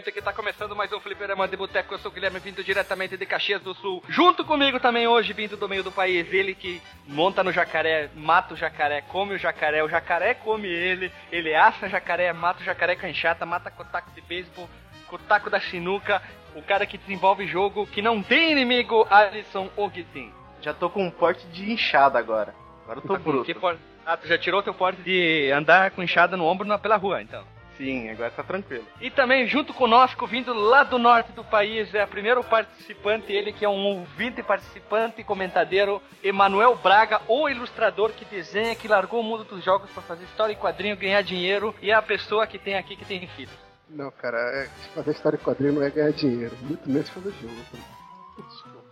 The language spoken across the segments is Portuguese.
Vivente que tá começando mais um Fliperama de Boteco. Eu sou o Guilherme, vindo diretamente de Caxias do Sul. Junto comigo também hoje, vindo do meio do país, ele que monta no jacaré, mata o jacaré, come o jacaré, o jacaré come ele, ele assa jacaré, mata o jacaré com a enxada, mata com o taco de beisebol, com o taco da sinuca, o cara que desenvolve jogo que não tem inimigo, Alisson Ogtin. Já tô com um porte de enxada agora. Agora eu tô bruto. Que por... Ah, tu já tirou teu porte de andar com enxada no ombro na, pela rua, então. Sim, agora tá tranquilo. E também junto conosco, vindo lá do norte do país, é o primeiro participante, ele que é um ouvinte participante e comentadeiro, Emanuel Braga, o ilustrador que desenha, que largou o mundo dos jogos para fazer história e quadrinho, ganhar dinheiro, e é a pessoa que tem aqui que tem filhos. Não, cara, é, fazer história e quadrinho não é ganhar dinheiro, muito menos fazer jogo.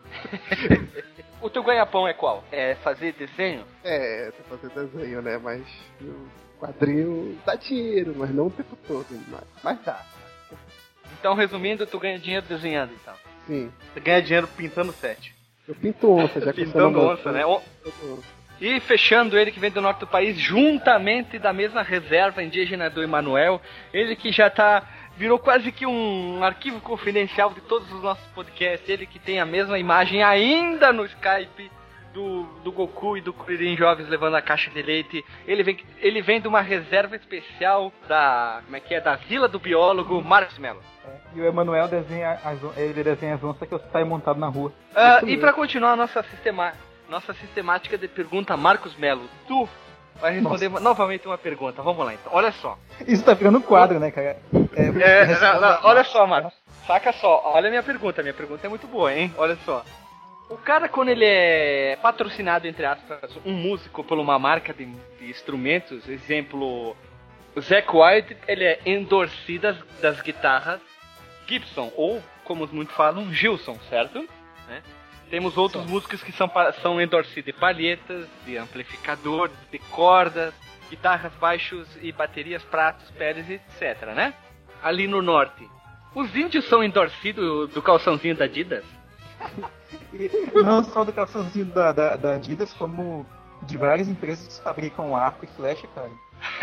o teu ganha-pão é qual? É fazer desenho? É, fazer desenho, né? Mas quadrinho dá dinheiro, mas não o tempo todo. Mas, mas dá. Então, resumindo, tu ganha dinheiro desenhando, então. Sim. Você ganha dinheiro pintando set. Eu pinto onça, já que Pintando onça, né? E fechando ele que vem do norte do país, juntamente da mesma reserva indígena do Emanuel, ele que já tá virou quase que um arquivo confidencial de todos os nossos podcasts, ele que tem a mesma imagem ainda no Skype do, do Goku e do Kuririn jovens levando a caixa de leite. Ele vem, ele vem de uma reserva especial da. Como é que é? Da Vila do Biólogo Marcos Mello. É, e o Emanuel desenha as, ele desenha as onças que eu saio montado na rua. Uh, e para continuar a nossa, sistema, nossa sistemática de pergunta, Marcos Melo, tu vai responder novamente uma pergunta. Vamos lá então. Olha só. Isso tá virando um quadro, né, cara? É, é, não, não, olha só, Marcos. Saca só, olha a minha pergunta. Minha pergunta é muito boa, hein? Olha só. O cara, quando ele é patrocinado, entre aspas, um músico por uma marca de, de instrumentos, exemplo, o Zack White, ele é endorcido das, das guitarras Gibson, ou, como muitos falam, Gilson, certo? Né? Temos outros Sim. músicos que são, são endorcidos de palhetas, de amplificadores, de cordas, guitarras, baixos e baterias, pratos, peles, etc, né? Ali no norte. Os índios são endorcidos do calçãozinho da Adidas? Não só do calçãozinho da, da, da, Adidas, como de várias empresas que fabricam arco e flecha, cara.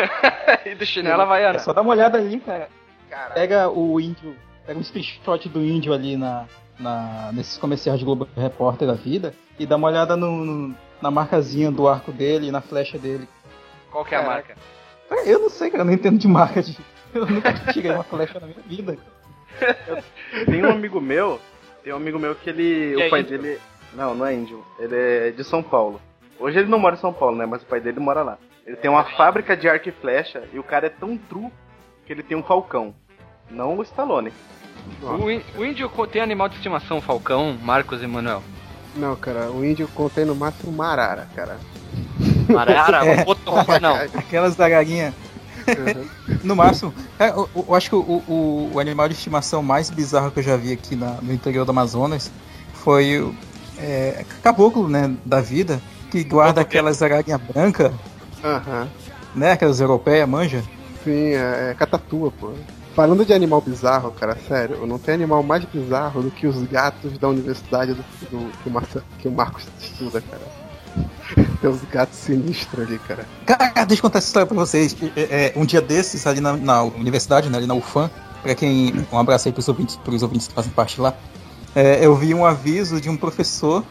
e do chinelo Havaiana. É só dá uma olhada ali, cara. Caraca. Pega o índio, pega um screenshot do índio ali na, na, nesses comerciais de Globo Repórter da vida e dá uma olhada no, no, na marcazinha do arco dele e na flecha dele. Qual que é a marca? Eu não sei, cara, eu não entendo de marca. De... Eu nunca tirei uma flecha na minha vida. Tem um amigo meu tem um amigo meu que ele. o pai índio? dele. Não, não é índio. Ele é de São Paulo. Hoje ele não mora em São Paulo, né? Mas o pai dele mora lá. Ele tem uma fábrica de arco e flecha e o cara é tão true que ele tem um falcão. Não o Stallone. O, o índio tem animal de estimação, falcão, Marcos e Manuel? Não, cara, o índio contém no máximo marara, cara. Marara? é. Não. Aquelas da gaguinha. Uhum. no máximo, é, eu, eu, acho que o, o, o, animal de estimação mais bizarro que eu já vi aqui na, no interior do Amazonas foi o é, caboclo, né, da vida, que guarda aquelas araguinhas brancas, uhum. né, aquelas europeias, manja? Sim, é, é catatua, pô. Falando de animal bizarro, cara, sério, não tem animal mais bizarro do que os gatos da universidade do, do que, o Marcos, que o Marcos estuda, cara. Tem uns gatos sinistros ali, cara. Cara, deixa eu contar essa história pra vocês. É, é, um dia desses, ali na, na, universidade, né, ali na UFAM, pra quem. Um abraço aí pros ouvintes, pros ouvintes que fazem parte lá. É, eu vi um aviso de um professor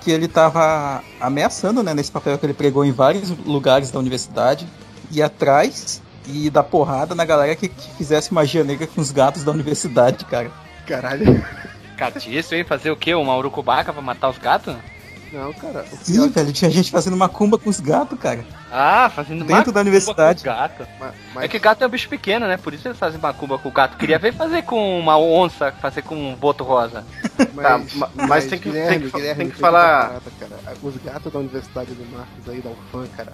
que ele tava ameaçando, né, nesse papel que ele pregou em vários lugares da universidade, ir atrás e dar porrada na galera que, que fizesse magia negra com os gatos da universidade, cara. Caralho. Catiço, hein? Fazer o quê? Uma urucubaca pra matar os gatos? Não, cara. Sim, velho, tinha gente fazendo macumba com os gatos, cara. Ah, fazendo Dentro da universidade. Com gato. Mas, mas... É que gato é um bicho pequeno, né? Por isso eles fazem macumba com o gato. Queria ver fazer com uma onça, fazer com um boto rosa. Mas, tá, mas, mas tem que, Guilherme, tem que, Guilherme, tem que falar. Parada, cara. Os gatos da Universidade do Marcos aí, da UFAM, cara.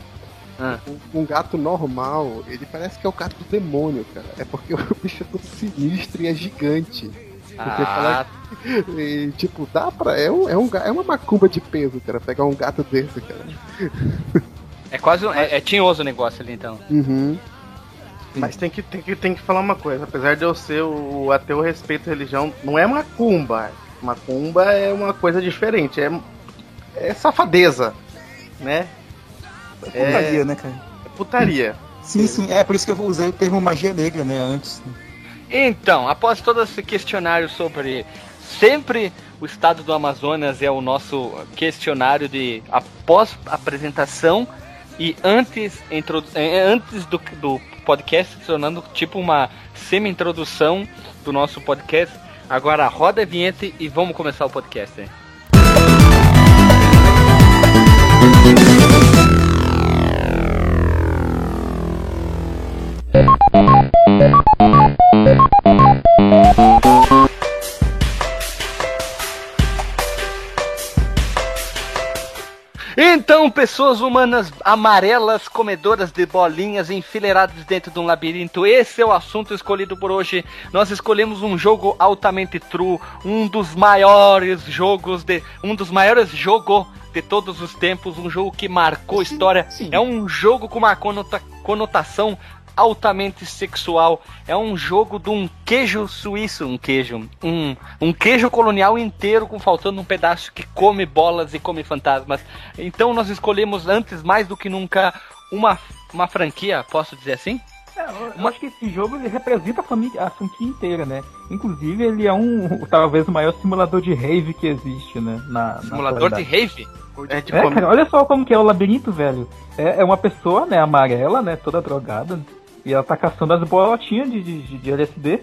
Ah. Um, um, gato normal, ele parece que é o gato do demônio, cara. É porque o bicho é todo sinistro e é gigante. Porque ah. E, tipo, dá pra. É, um, é, um, é uma macumba de peso, cara, pegar um gato desse, cara. É quase um, é, é tinhoso o negócio ali, então. Uhum. Mas tem que, tem, que, tem que falar uma coisa, apesar de eu ser o ateu respeito à religião, não é macumba. Macumba é uma coisa diferente, é, é safadeza, né? É putaria, é, né, cara? É putaria. Sim, sim, é por isso que eu usei o termo magia negra, né, antes. Então, após todo esse questionário sobre sempre o estado do Amazonas é o nosso questionário de após apresentação e antes, é, antes do, do podcast, tornando tipo uma semi-introdução do nosso podcast. Agora roda a vinheta e vamos começar o podcast. Hein? Então, pessoas humanas amarelas, comedoras de bolinhas, enfileiradas dentro de um labirinto, esse é o assunto escolhido por hoje. Nós escolhemos um jogo altamente true, um dos maiores jogos de. um dos maiores jogos de todos os tempos, um jogo que marcou sim, história. Sim. É um jogo com uma conota conotação altamente sexual. É um jogo de um queijo suíço, um queijo, um, um queijo colonial inteiro com faltando um pedaço que come bolas e come fantasmas. Então nós escolhemos antes mais do que nunca uma uma franquia, posso dizer assim? É, eu acho que esse jogo ele representa a, família, a franquia inteira, né? Inclusive ele é um talvez o maior simulador de rave que existe, né? Na, simulador na de rave? É, tipo, é, cara, olha só como que é o labirinto, velho. É, é uma pessoa, né, amarela, né, toda drogada, e ela tá caçando as bolotinhas de, de, de LSD.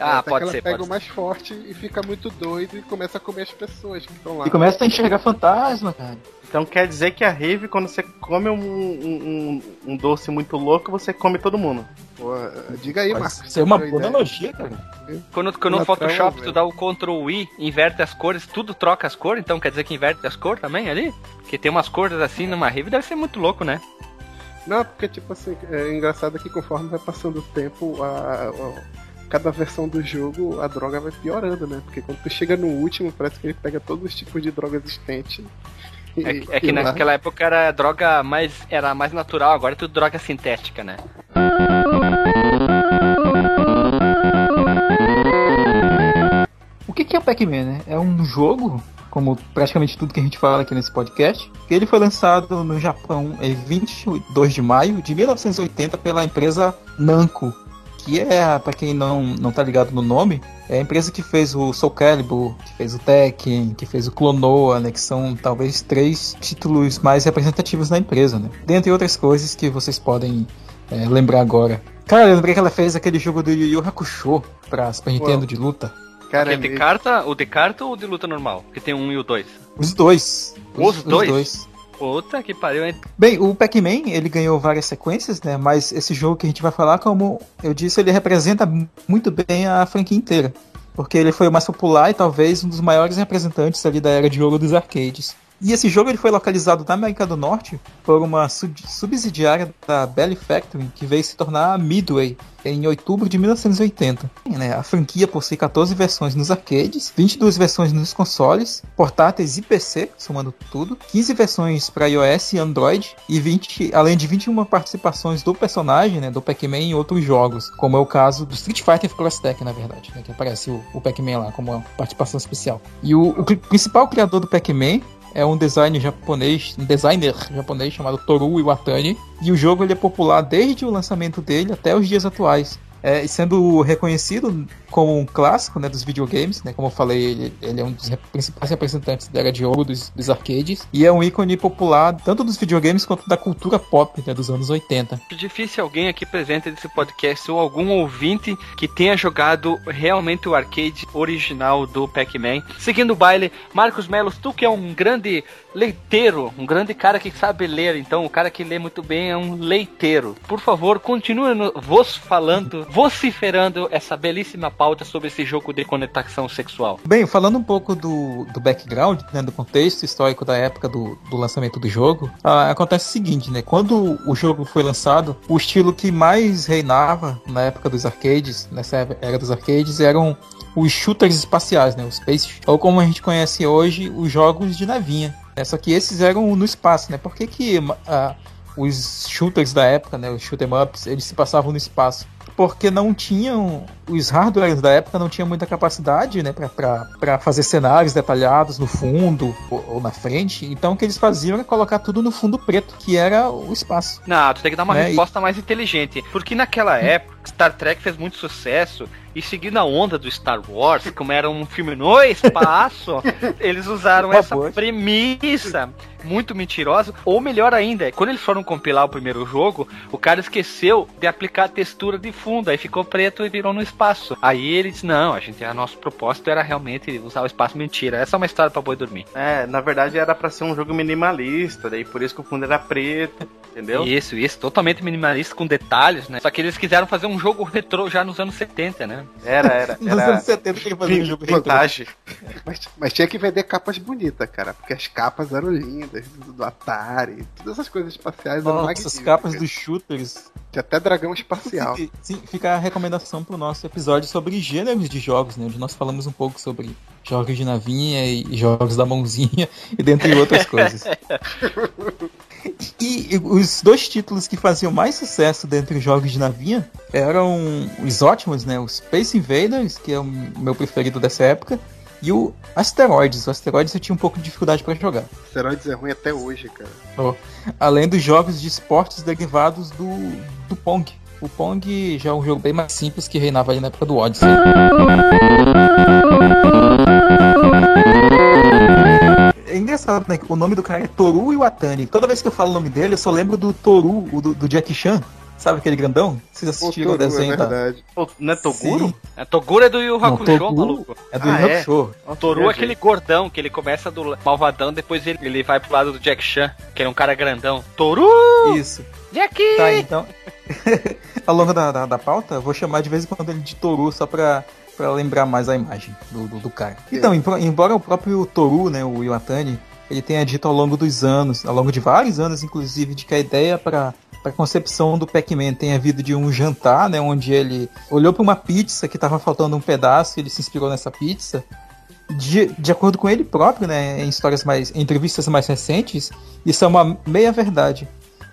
Ah, Até pode que ela ser. pega o mais forte e fica muito doido e começa a comer as pessoas que estão lá. E começa a enxergar fantasma, cara. Então quer dizer que a Rave, quando você come um, um, um doce muito louco, você come todo mundo. Pô, diga aí, Marcos. Isso é uma boa analogia, cara. Quando, quando no Photoshop trama, tu dá o Ctrl I, inverte as cores, tudo troca as cores, então quer dizer que inverte as cores também ali? Porque tem umas cores assim numa Rave, deve ser muito louco, né? Não, porque tipo assim, é engraçado que conforme vai passando o tempo, a, a, cada versão do jogo, a droga vai piorando, né? Porque quando tu chega no último, parece que ele pega todos os tipos de droga existentes. é, é, que naquela época era droga mais. era mais natural, agora é tudo droga sintética, né? O que é Pac-Man, né? É um jogo como praticamente tudo que a gente fala aqui nesse podcast. Ele foi lançado no Japão em 22 de maio de 1980 pela empresa Namco, que é, para quem não, não tá ligado no nome, é a empresa que fez o Soul Calibur, que fez o Tekken, que fez o Clonoa, né, que são talvez três títulos mais representativos da empresa, né? Dentre outras coisas que vocês podem é, lembrar agora. Cara, eu lembrei que ela fez aquele jogo do Yu Yu Hakusho pra Super Nintendo de luta. Cara, é de carta, o de carta ou de luta normal? Que tem um e o dois? Os dois. Os, os dois? Os dois. Puta que pariu, hein? Bem, o Pac-Man, ele ganhou várias sequências, né? Mas esse jogo que a gente vai falar, como eu disse, ele representa muito bem a franquia inteira. Porque ele foi o mais popular e talvez um dos maiores representantes ali da era de ouro dos arcades. E esse jogo ele foi localizado na América do Norte por uma sub subsidiária da Belly Factory, que veio se tornar a Midway em outubro de 1980. Né, a franquia possui 14 versões nos arcades, 22 versões nos consoles, portáteis e PC, somando tudo, 15 versões para iOS e Android, e 20, além de 21 participações do personagem, né, do Pac-Man em outros jogos, como é o caso do Street Fighter Cross Tag, na verdade, né, que aparece o, o Pac-Man lá como uma participação especial. E o, o principal criador do Pac-Man é um designer japonês, um designer japonês chamado Toru Iwatani, e o jogo ele é popular desde o lançamento dele até os dias atuais é, sendo reconhecido como um clássico né, dos videogames, né, como eu falei, ele, ele, é um dos principais representantes da era de ouro dos, dos, arcades e é um ícone popular tanto dos videogames quanto da cultura pop né, dos anos 80. É difícil alguém aqui presente nesse podcast ou algum ouvinte que tenha jogado realmente o arcade original do Pac-Man. Seguindo o baile, Marcos Melos, tu que é um grande leiteiro, um grande cara que sabe ler, então o cara que lê muito bem é um leiteiro. Por favor, continue vos falando vociferando essa belíssima pauta sobre esse jogo de conectação sexual. Bem, falando um pouco do, do background, né, do contexto histórico da época do, do lançamento do jogo, ah, acontece o seguinte, né? Quando o jogo foi lançado, o estilo que mais reinava na época dos arcades, nessa era dos arcades, eram os shooters espaciais, né? Os space, ou como a gente conhece hoje, os jogos de navinha. É, só que esses eram no espaço, né? Por que que ah, os shooters da época, né? Os shoot 'em ups, eles se passavam no espaço? Porque não tinham os hardwares da época não tinham muita capacidade, né, para fazer cenários detalhados no fundo ou, ou, na frente. Então o que eles faziam era colocar tudo no fundo preto, que era o espaço. Não, tu tem que dar uma né? resposta e... mais inteligente, porque naquela época Star Trek fez muito sucesso e seguindo a onda do Star Wars, como era um filme no espaço, eles usaram essa premissa muito mentirosa. Ou melhor ainda, quando eles foram compilar o primeiro jogo, o cara esqueceu de aplicar a textura de fundo, aí ficou preto e virou no espaço. Aí eles, não, a gente, a nosso propósito era realmente usar o espaço mentira. Essa é uma história pra boi dormir. É, na verdade era para ser um jogo minimalista, daí por isso que o fundo era preto, entendeu? Isso, isso, totalmente minimalista com detalhes, né? Só que eles quiseram fazer um jogo retrô já nos anos 70, né? Era, era. era... Nos anos 70 que fazer um jogo vantagem. Mas, mas, tinha que vender capas bonitas, cara, porque as capas eram lindas, do Atari, todas essas coisas espaciais Nossa, eram magníficas. Essas capas dos shooters. Tinha até dragão espacial. Sim, sim, fica a recomendação pro nosso episódio sobre gêneros de jogos, né? Onde nós falamos um pouco sobre jogos de navinha e jogos da mãozinha, e dentre outras coisas. E, e os dois títulos que faziam mais sucesso dentre os jogos de navinha eram os ótimos, né? O Space Invaders, que é o meu preferido dessa época, e o Asteroids. O Asteroids eu tinha um pouco de dificuldade para jogar. Asteroids é ruim até hoje, cara. Oh. Além dos jogos de esportes derivados do, do Pong. O Pong já é um jogo bem mais simples que reinava ali na época do Odyssey. É engraçado, né? O nome do cara é Toru Iwatani. Toda vez que eu falo o nome dele, eu só lembro do Toru, do, do Jack Chan. Sabe aquele grandão? Vocês assistiram o, desenho? É verdade. Da... não é Toguro? É, Toguro é do Yu Hakusho, maluco. É do ah, Yu é? Hakusho. O Toru é aquele gordão que ele começa do malvadão, depois ele, ele vai pro lado do Jack Chan, que é um cara grandão. Toru! Isso. Jack! Tá, então. Ao longo da, da, da pauta, eu vou chamar de vez em quando ele de Toru só pra para lembrar mais a imagem do, do, do cara. Então, embora o próprio Toru, né, o Iwatani, ele tenha dito ao longo dos anos, ao longo de vários anos, inclusive, de que a ideia para a concepção do Pac-Man tenha vindo de um jantar, né, onde ele olhou para uma pizza que estava faltando um pedaço e ele se inspirou nessa pizza. De, de acordo com ele próprio, né, em histórias mais, em entrevistas mais recentes, isso é uma meia verdade.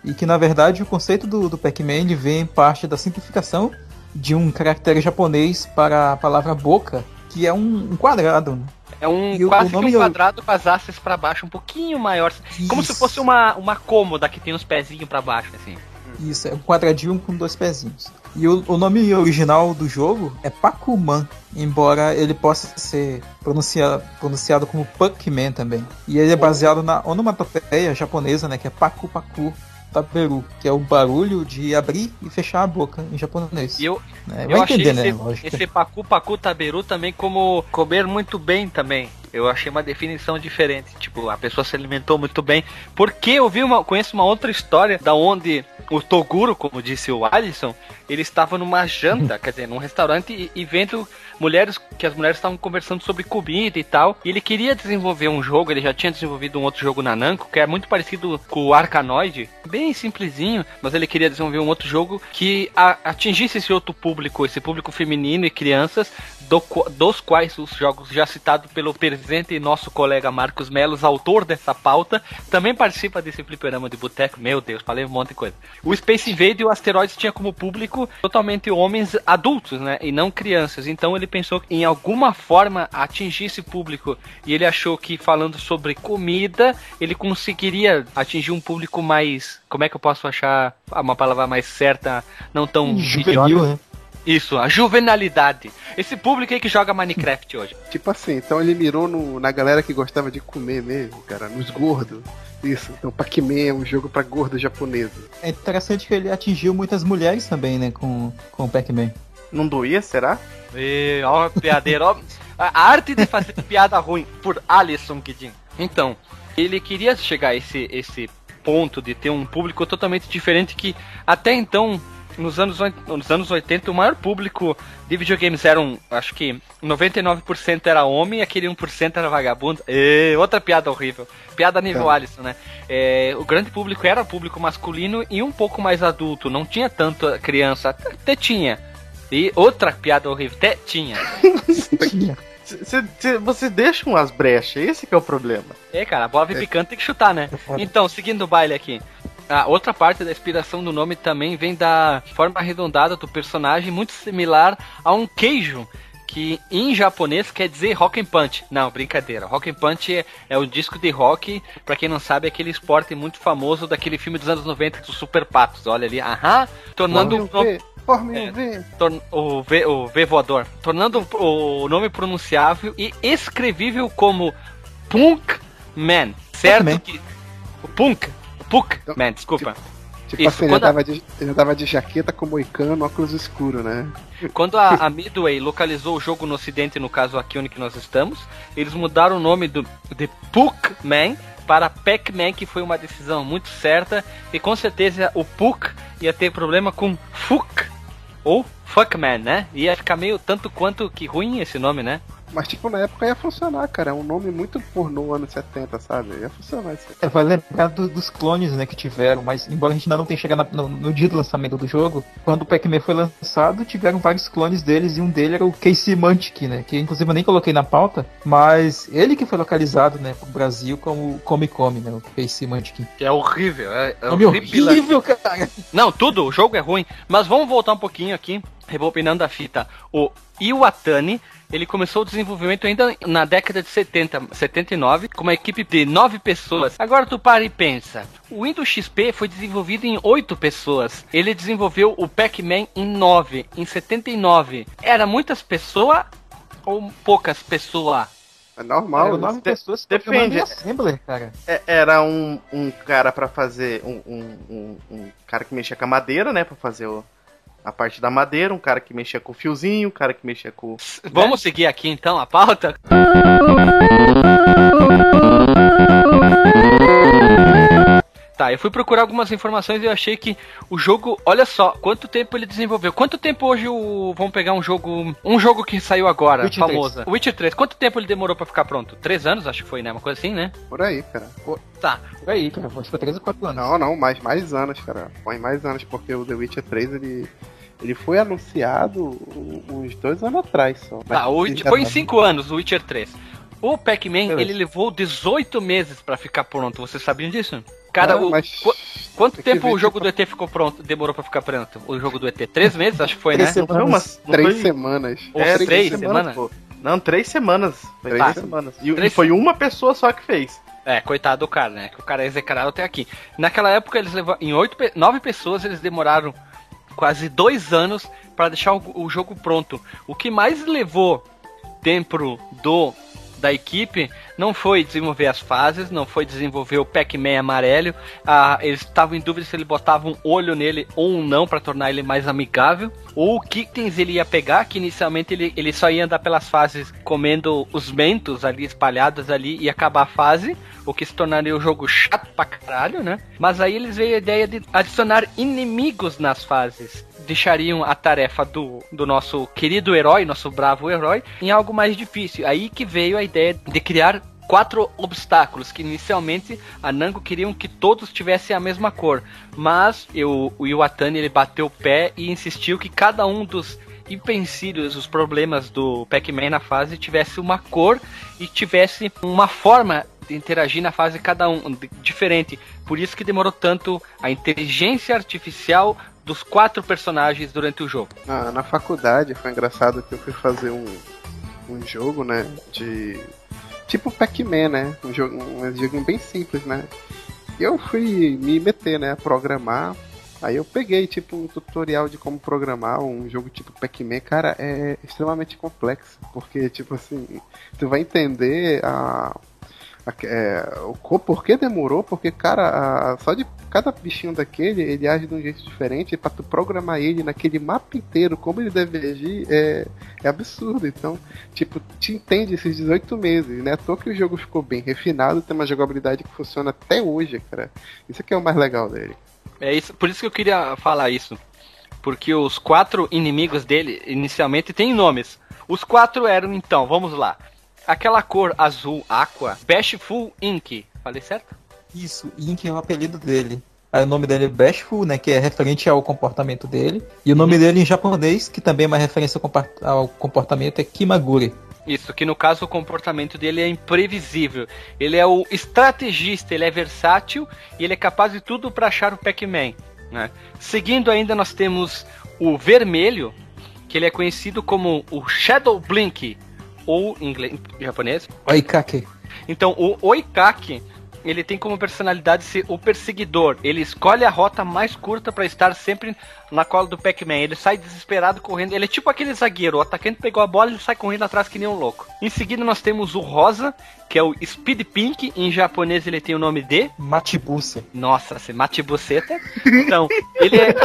E que na verdade o conceito do, do Pac-Man vem parte da simplificação de um caractere japonês para a palavra boca, que é um, um quadrado. Né? É um e quase que um quadrado com as hastes para baixo, um pouquinho maior. Isso. Como se fosse uma, uma cômoda que tem os pezinhos para baixo, assim. Isso, é um quadradinho com dois pezinhos. E o, o nome original do jogo é Pac-Man, embora ele possa ser pronunciado, pronunciado como Pac-Man também. E ele é baseado na onomatopeia japonesa, né, que é Paku Paku, taberu, que é o barulho de abrir e fechar a boca em japonês. E eu, né? eu achei entender, esse, né? esse pacu pacu taberu também como comer muito bem também. Eu achei uma definição diferente. Tipo, a pessoa se alimentou muito bem. Porque eu vi uma, conheço uma outra história da onde o Toguro, como disse o Alisson, ele estava numa janta, quer dizer, num restaurante e, e vendo mulheres que as mulheres estavam conversando sobre comida e tal. E ele queria desenvolver um jogo, ele já tinha desenvolvido um outro jogo na Namco, que é muito parecido com o Arkanoid, bem simplesinho, mas ele queria desenvolver um outro jogo que a, atingisse esse outro público, esse público feminino e crianças, do, dos quais os jogos já citados pelo presente nosso colega Marcos Melos, autor dessa pauta, também participa desse fliperama de boteco. Meu Deus, falei um monte de coisa. O Space Invade e o Asteroids tinha como público totalmente homens adultos, né? E não crianças. Então ele pensou em alguma forma atingir esse público. E ele achou que falando sobre comida, ele conseguiria atingir um público mais. Como é que eu posso achar uma palavra mais certa, não tão. Juvenil, né? Isso, a juvenalidade. Esse público aí que joga Minecraft hoje. Tipo assim, então ele mirou no, na galera que gostava de comer mesmo, cara, nos gordos. Isso, então Pac-Man é um jogo para gordo japonês. É interessante que ele atingiu muitas mulheres também, né, com, com o Pac-Man. Não doía, será? E, ó, piadeiro, ó. A arte de fazer piada ruim por Alisson Guidin. Então, ele queria chegar a esse, esse ponto de ter um público totalmente diferente que até então nos anos, nos anos 80, o maior público de videogames eram, acho que 99% era homem e aquele 1% era vagabundo. E outra piada horrível. Piada nível é. Alisson, né? É, o grande público era público masculino e um pouco mais adulto. Não tinha tanto criança. Até tinha. E outra piada horrível. Até tinha. tinha. Você deixa umas brechas, esse é o problema. É, cara, a bola é. picante tem que chutar, né? É então, seguindo o baile aqui. A outra parte da inspiração do nome também vem da forma arredondada do personagem, muito similar a um queijo, que em japonês quer dizer rock and punch. Não, brincadeira. Rock and punch é, é o disco de rock, para quem não sabe, é aquele esporte muito famoso daquele filme dos anos 90 dos Super Patos. Olha ali, aham, tornando nome... É, o V. O V, o v voador. Tornando o nome pronunciável e escrevível como Punk Man. Certo? Que, o Punk. Punk então, Man, desculpa. Tipo, Tipo Isso, assim, ele, tava de, ele tava de jaqueta com moicano, óculos escuro, né? Quando a, a, Midway localizou o jogo no ocidente, no caso aqui onde nós estamos, eles mudaram o nome do de Puck-Man para Pac-Man, que foi uma decisão muito certa, e com certeza o Puck ia ter problema com Fuck ou Fuckman, né? Ia ficar meio tanto quanto que ruim esse nome, né? Mas, tipo, na época ia funcionar, cara. É um nome muito pornô anos 70, sabe? Ia funcionar isso. É, vai lembrar do, dos clones, né, que tiveram, mas embora a gente ainda não tenha chegado no, no, dia do lançamento do jogo, quando o Pac-Man foi lançado, tiveram vários clones deles e um dele era o Casey Mantic, né? Que inclusive eu nem coloquei na pauta, mas ele que foi localizado, né, pro Brasil como Come Come, né? O Casey Mantic. É horrível, é, é horrível, horrível, cara. Não, tudo, o jogo é ruim. Mas vamos voltar um pouquinho aqui, rebobinando a fita. O Iwatani ele começou o desenvolvimento ainda na década de 70, 79, com uma equipe de 9 pessoas. Agora tu para e pensa. O Windows XP foi desenvolvido em 8 pessoas. Ele desenvolveu o Pac-Man em 9, em 79. Era muitas pessoas ou poucas pessoas? É normal, era nove pessoas depende. Assembler, cara. É, era um, um cara para fazer um, um, um, um, cara que mexia com a madeira, né, para fazer o, a parte da madeira, um cara que mexia com o fiozinho, um cara que mexia com. Vamos seguir aqui então a pauta? Tá, eu fui procurar algumas informações e eu achei que o jogo, olha só, quanto tempo ele desenvolveu. Quanto tempo hoje o. Vamos pegar um jogo. Um jogo que saiu agora, Witcher famosa. 3. Witcher 3. Quanto tempo ele demorou para ficar pronto? Três anos, acho que foi, né? Uma coisa assim, né? Por aí, cara. Por... Tá. Por aí, cara. Foi três ou quatro anos. Não, não, mais, mais anos, cara. Foi mais anos, porque o The Witcher 3 ele. Ele foi anunciado uns dois anos atrás só. Tá, o, foi em cinco anos o Witcher 3. O Pac-Man, ele levou 18 meses para ficar pronto. Vocês sabiam disso? Cara, o, mas... qu quanto tempo o jogo do ET ficou pronto? Demorou pra ficar pronto? O jogo do ET? Três meses, acho que foi, três né? Semanas, não, mas não três foi... semanas. Ou é, três, três semanas? semanas? Não, três semanas. Três tá. semanas. E, três... e foi uma pessoa só que fez. É, coitado do cara, né? Que o cara é execrado até aqui. Naquela época, eles levaram. Em oito, nove pessoas, eles demoraram quase dois anos para deixar o, o, jogo pronto. O que mais levou tempo do da equipe não foi desenvolver as fases, não foi desenvolver o Pac-Man amarelo. Ah, eles estavam em dúvida se ele botava um olho nele ou não para tornar ele mais amigável. Ou que itens ele ia pegar, que inicialmente ele, ele só ia andar pelas fases comendo os mentos ali espalhados ali e acabar a fase, o que se tornaria o jogo chato pra caralho, né? Mas aí eles veio a ideia de adicionar inimigos nas fases deixariam a tarefa do, do nosso querido herói, nosso bravo herói, em algo mais difícil. Aí que veio a ideia de criar quatro obstáculos que inicialmente a Nango queriam que todos tivessem a mesma cor, mas eu, o Iwatani ele bateu o pé e insistiu que cada um dos empecilhos, os problemas do Pac-Man na fase tivesse uma cor e tivesse uma forma de interagir na fase cada um diferente. Por isso que demorou tanto a inteligência artificial dos quatro personagens durante o jogo. Ah, na faculdade foi engraçado que eu fui fazer um, um jogo, né? De. Tipo Pac-Man, né? Um jogo, um jogo bem simples, né? Eu fui me meter, né? A programar. Aí eu peguei, tipo, um tutorial de como programar um jogo tipo Pac-Man. Cara, é extremamente complexo. Porque, tipo assim, tu vai entender a é, o por que demorou? Porque, cara, a, só de cada bichinho daquele, ele age de um jeito diferente. E pra tu programar ele naquele mapa inteiro, como ele deve agir, é, é absurdo. Então, tipo, te entende esses 18 meses, né? À toa que o jogo ficou bem refinado, tem uma jogabilidade que funciona até hoje, cara. Isso aqui é o mais legal dele. É isso, por isso que eu queria falar isso. Porque os quatro inimigos dele, inicialmente, têm nomes. Os quatro eram, então, vamos lá aquela cor azul aqua, Bashful Ink. Falei certo? Isso, Ink é o apelido dele. Aí o nome dele é Bashful, né, que é referente ao comportamento dele. E o nome uhum. dele em japonês, que também é uma referência ao comportamento, é Kimaguri. Isso, que no caso o comportamento dele é imprevisível. Ele é o estrategista, ele é versátil e ele é capaz de tudo para achar o Pac-Man. Né? Seguindo ainda nós temos o vermelho, que ele é conhecido como o Shadow Blink, ou em, inglês, em japonês. Oikake. Então, o oikake, ele tem como personalidade ser o perseguidor. Ele escolhe a rota mais curta para estar sempre na cola do Pac-Man. Ele sai desesperado correndo. Ele é tipo aquele zagueiro. O atacante pegou a bola e sai correndo atrás que nem um louco. Em seguida nós temos o Rosa, que é o Speed Pink. Em japonês ele tem o nome de Matibuse. Nossa, se Matibuceta. Então, ele é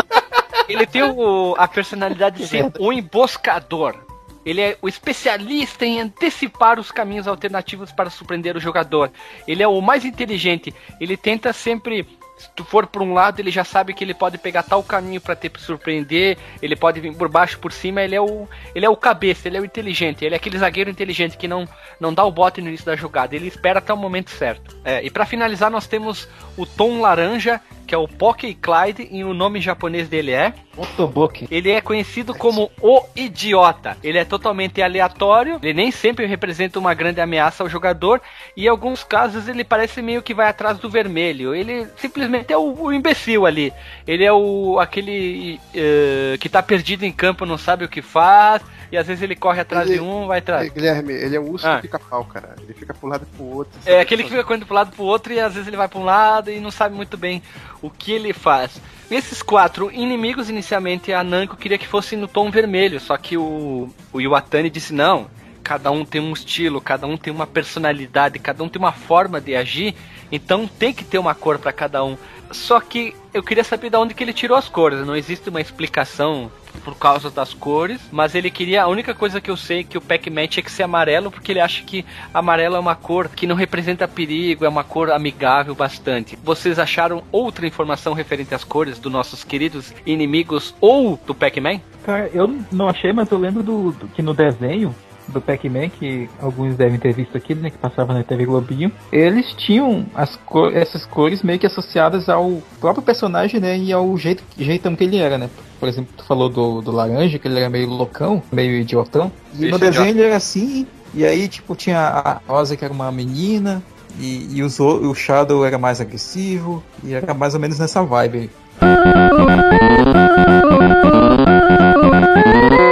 ele tem o, a personalidade de ser um emboscador. Ele é o especialista em antecipar os caminhos alternativos para surpreender o jogador. Ele é o mais inteligente. Ele tenta sempre se tu for por um lado, ele já sabe que ele pode pegar tal caminho para te surpreender, ele pode vir por baixo, por cima, ele é o ele é o cabeça, ele é o inteligente, ele é aquele zagueiro inteligente que não não dá o bote no início da jogada, ele espera até o momento certo. É, e para finalizar nós temos o tom laranja, que é o Poké Clyde, e o nome japonês dele é Otoboki. Ele é conhecido como o idiota. Ele é totalmente aleatório, ele nem sempre representa uma grande ameaça ao jogador, e em alguns casos ele parece meio que vai atrás do vermelho. Ele simplesmente é o, o imbecil ali. Ele é o aquele uh, que tá perdido em campo, não sabe o que faz e às vezes ele corre atrás ele, de um, vai atrás. Guilherme, ele é um urso ah. que fica pau, cara. Ele fica pro lado e pro outro. É aquele que fica correndo pro lado e pro outro e às vezes ele vai pra um lado e não sabe muito bem o que ele faz. Esses quatro inimigos, inicialmente, a Nanko queria que fosse no tom vermelho, só que o, o Iwatani disse não. Cada um tem um estilo, cada um tem uma personalidade, cada um tem uma forma de agir, então tem que ter uma cor para cada um. Só que eu queria saber de onde que ele tirou as cores. Não existe uma explicação por causa das cores, mas ele queria. A única coisa que eu sei é que o Pac-Man tinha que ser amarelo, porque ele acha que amarelo é uma cor que não representa perigo, é uma cor amigável bastante. Vocês acharam outra informação referente às cores dos nossos queridos inimigos ou do Pac-Man? Cara, eu não achei, mas eu lembro do, do que no desenho do Pac-Man, que alguns devem ter visto aqui, né, que passava na TV Globinho, eles tinham as cor essas cores meio que associadas ao próprio personagem, né, e ao jeito, jeitão que ele era, né. Por exemplo, tu falou do, do laranja, que ele era meio loucão, meio idiotão. E no desenho ele era assim, e aí, tipo, tinha a Rosa, que era uma menina, e, e os, o Shadow era mais agressivo, e era mais ou menos nessa vibe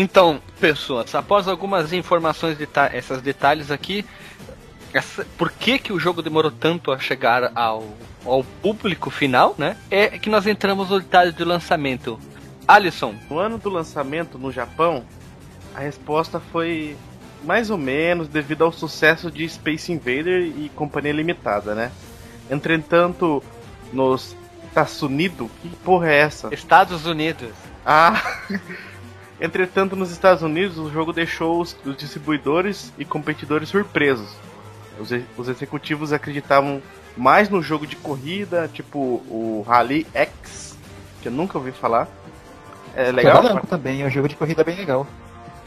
Então, pessoas, após algumas informações, deta esses detalhes aqui, essa, por que, que o jogo demorou tanto a chegar ao, ao público final, né? É que nós entramos no detalhe do lançamento. Alisson. No ano do lançamento no Japão, a resposta foi mais ou menos devido ao sucesso de Space Invader e Companhia Limitada, né? Entretanto, nos Estados Unidos, que porra é essa? Estados Unidos. Ah, Entretanto, nos Estados Unidos, o jogo deixou os, os distribuidores e competidores surpresos. Os, os, executivos acreditavam mais no jogo de corrida, tipo o Rally X, que eu nunca ouvi falar. É legal? Não, também, é um jogo de corrida bem legal.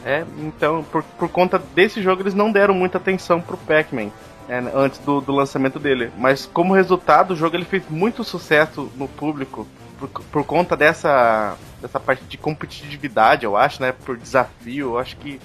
É, então, por, por conta desse jogo, eles não deram muita atenção pro Pac-Man. É, antes do, do lançamento dele. Mas como resultado, o jogo ele fez muito sucesso no público por, por conta dessa, dessa parte de competitividade, eu acho, né? Por desafio, eu acho que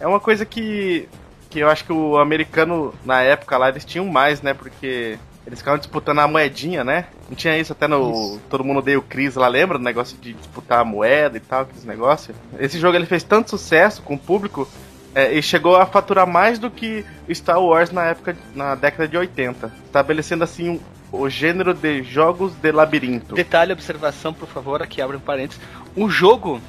é uma coisa que, que eu acho que o americano, na época lá, eles tinham mais, né? Porque eles ficavam disputando a moedinha, né? Não tinha isso até no. Isso. Todo mundo odeia o Chris lá, lembra? O negócio de disputar a moeda e tal, aqueles negócios. Esse jogo ele fez tanto sucesso com o público é, e chegou a faturar mais do que Star Wars na época, na década de 80, estabelecendo assim um, o gênero de jogos de labirinto. Detalhe, observação, por favor, aqui abre um parênteses. O jogo,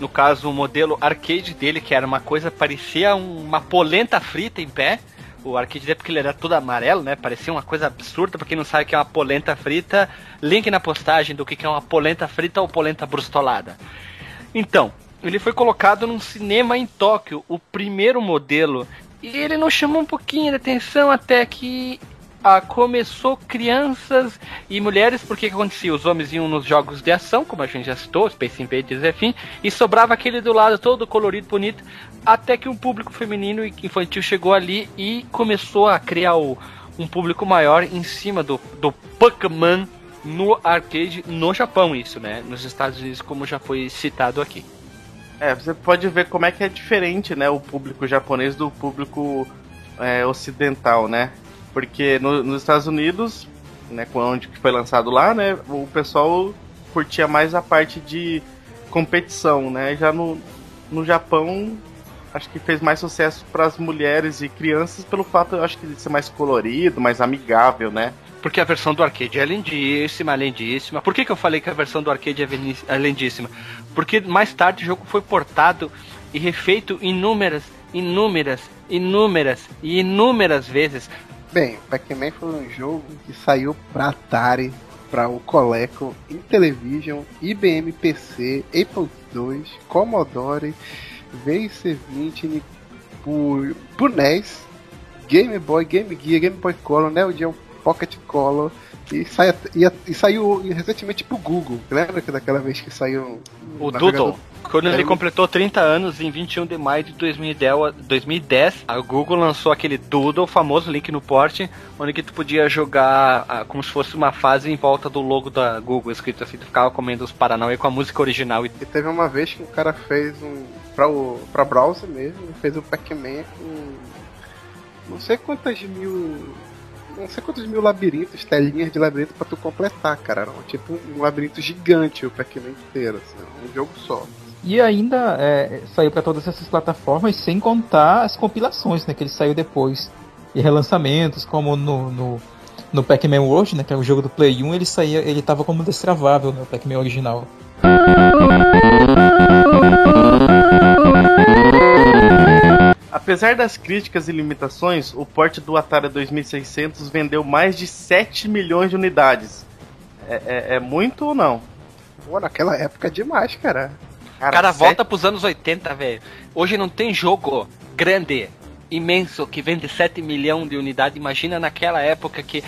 no caso, o modelo arcade dele, que era uma coisa, parecia uma polenta frita em pé. O arcade dele, porque ele era todo amarelo, né? Parecia uma coisa absurda, pra quem não sabe o que é uma polenta frita. Link na postagem do que é uma polenta frita ou polenta brustolada. Então, ele foi colocado num cinema em Tóquio, o primeiro modelo. E ele não chamou um pouquinho de atenção até que ah, começou crianças e mulheres, porque que acontecia? Os homens iam nos jogos de ação, como a gente já citou, Space Invaders, enfim, e sobrava aquele do lado todo colorido, bonito, até que um público feminino e infantil chegou ali e começou a criar o, um público maior em cima do, do Pac-Man no arcade no Japão, isso, né? Nos Estados Unidos, como já foi citado aqui. É, você pode ver como é que é diferente, né, o público japonês do público é, ocidental, né? Porque no, nos Estados Unidos, né, onde foi lançado lá, né, o pessoal curtia mais a parte de competição, né? Já no, no Japão acho que fez mais sucesso para as mulheres e crianças pelo fato, acho que de ser mais colorido, mais amigável, né? Porque a versão do arcade é lindíssima, lindíssima. Por que, que eu falei que a versão do arcade é, é lindíssima? Porque mais tarde o jogo foi portado e refeito inúmeras, inúmeras, inúmeras e inúmeras vezes. Bem, Pac-Man foi um jogo que saiu para Atari, para o Coleco, Intellivision, IBM PC, Apple II, Commodore, VC20, por, por NES, Game Boy, Game Gear, Game Boy Color, Neo Geo Pocket Color e, sai, saiu recentemente pro Google. Lembra que daquela vez que saiu o Doodle? Quando ele completou 30 anos, em 21 de maio de 2010, a Google lançou aquele Doodle, famoso link no porte, onde que tu podia jogar ah, como se fosse uma fase em volta do logo da Google, escrito assim, tu ficava comendo os Paranauê com a música original. E teve uma vez que o cara fez um, pra, o, pra browser mesmo, fez o Pac-Man com não sei quantas mil não sei quantos mil labirintos, telinhas de labirinto para tu completar, cara. Era tipo um labirinto gigante o Pac-Man inteiro, assim, um jogo só. E ainda é, saiu para todas essas plataformas, sem contar as compilações, né, que ele saiu depois. E relançamentos, como no, no, no Pac-Man World, né, que é o jogo do Play 1, ele saía, ele tava como destravável no né, Pac-Man original. Apesar das críticas e limitações, o porte do Atari 2600 vendeu mais de 7 milhões de unidades. É, é, é muito ou não? Pô, naquela época é demais, cara. Cara, cara 7... volta pros anos 80, velho. Hoje não tem jogo grande, imenso, que vende 7 milhões de unidades. Imagina naquela época que.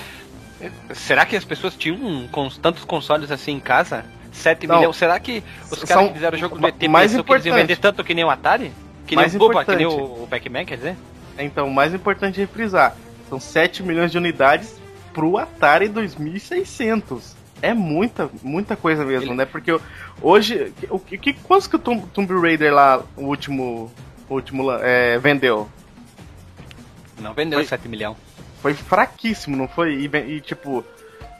Será que as pessoas tinham tantos consoles assim em casa? 7 milhões? Será que os caras que fizeram o jogo do ET mais importante. que eles iam vender tanto que nem o Atari? Que mais nem, importante. Opa, que nem o, o Pac-Man, quer dizer? Então, o mais importante é reprisar. São 7 milhões de unidades pro Atari 2600. É muita, muita coisa mesmo, Ele... né? Porque hoje, o que, quantos que o Tomb, Tomb Raider lá, o último, o último é, vendeu? Não vendeu foi, 7 milhões. Foi fraquíssimo, não foi? E, e, tipo,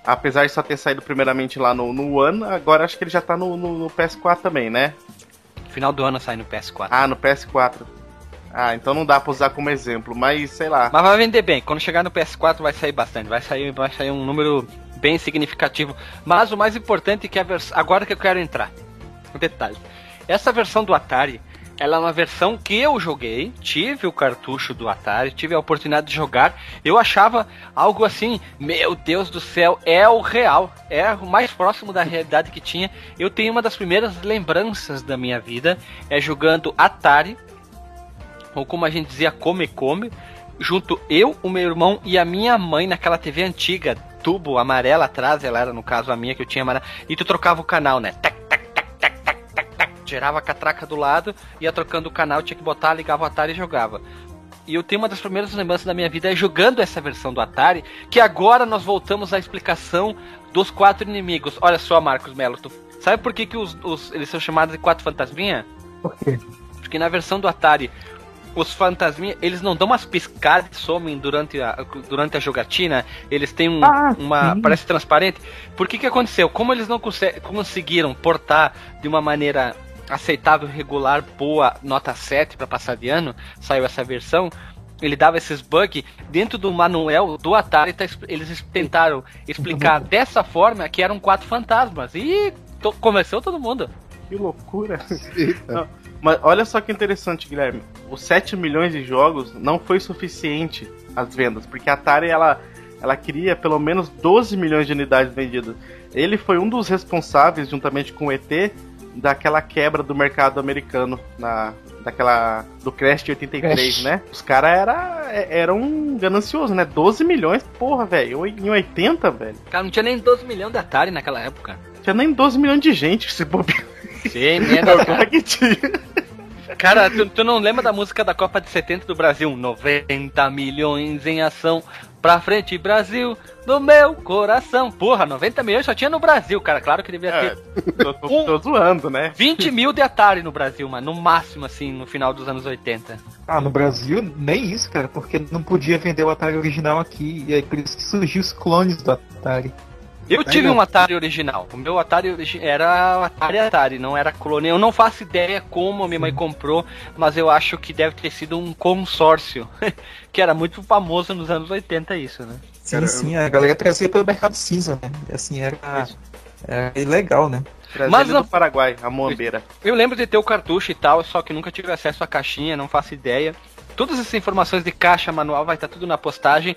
apesar de só ter saído primeiramente lá no, no One, agora acho que ele já tá no, no, no PS4 também, né? Final do ano sai no PS4. Ah, no PS4. Ah, então não dá pra usar como exemplo, mas sei lá. Mas vai vender bem. Quando chegar no PS4 vai sair bastante. Vai sair, vai sair um número bem significativo. Mas o mais importante é que a versão. Agora que eu quero entrar. Um detalhe. Essa versão do Atari, ela é uma versão que eu joguei, tive o cartucho do Atari, tive a oportunidade de jogar. Eu achava algo assim, meu Deus do céu, é o real, é o mais próximo da realidade que tinha. Eu tenho uma das primeiras lembranças da minha vida, é jogando Atari, ou como a gente dizia, Come Come, junto eu, o meu irmão e a minha mãe naquela TV antiga, tubo amarela atrás, ela era no caso a minha que eu tinha amarela, e tu trocava o canal, né? Tac, Gerava a catraca do lado, ia trocando o canal, tinha que botar, ligava o Atari e jogava. E eu tenho uma das primeiras lembranças da minha vida é jogando essa versão do Atari, que agora nós voltamos à explicação dos quatro inimigos. Olha só, Marcos Melo, tu sabe por que, que os, os eles são chamados de quatro fantasminha? Por quê? Porque na versão do Atari, os fantasminhas, eles não dão umas piscadas e somem durante a, durante a jogatina, eles têm um, ah, uma. Sim. parece transparente. Por que que aconteceu? Como eles não conseguiram portar de uma maneira aceitável, regular, boa, nota 7 para passar de ano, saiu essa versão. Ele dava esses bugs dentro do manual do Atari. Tá, eles tentaram explicar dessa forma que eram quatro fantasmas. E to, começou todo mundo. Que loucura! Não, mas olha só que interessante, Guilherme. Os 7 milhões de jogos não foi suficiente as vendas, porque a Atari ela, ela queria pelo menos 12 milhões de unidades vendidas. Ele foi um dos responsáveis, juntamente com o ET, daquela quebra do mercado americano na daquela do Crash de 83, Crash. né? Os caras era, é, eram gananciosos, né? 12 milhões, porra, velho. Em 80, velho. Cara, não tinha nem 12 milhões de Atari naquela época. Tinha nem 12 milhões de gente, se bobear. Sim, merda. Cara. que tinha. Cara, tu, tu, não lembra da música da Copa de 70 do Brasil? 90 milhões em ação, Pra frente, Brasil, no meu coração. Porra, 90 milhões só tinha no Brasil, cara. Claro que devia é, ter. Tô, tô, um, tô zoando, né? 20 mil de Atari no Brasil, mano. No máximo, assim, no final dos anos 80. Ah, no Brasil, nem isso, cara. Porque não podia vender o Atari original aqui. E aí por isso que surgiu os clones do Atari. Eu tive um Atari original. O meu Atari origi era Atari Atari, não era clone. Eu não faço ideia como a minha mãe comprou, mas eu acho que deve ter sido um consórcio. que era muito famoso nos anos 80 isso, né? Sim, sim, a galera trazia pelo mercado cinza, né? Assim, era, era legal, né? Mas no Paraguai, a Moambeira. Eu, eu lembro de ter o cartucho e tal, só que nunca tive acesso à caixinha, não faço ideia. Todas essas informações de caixa manual vai estar tudo na postagem.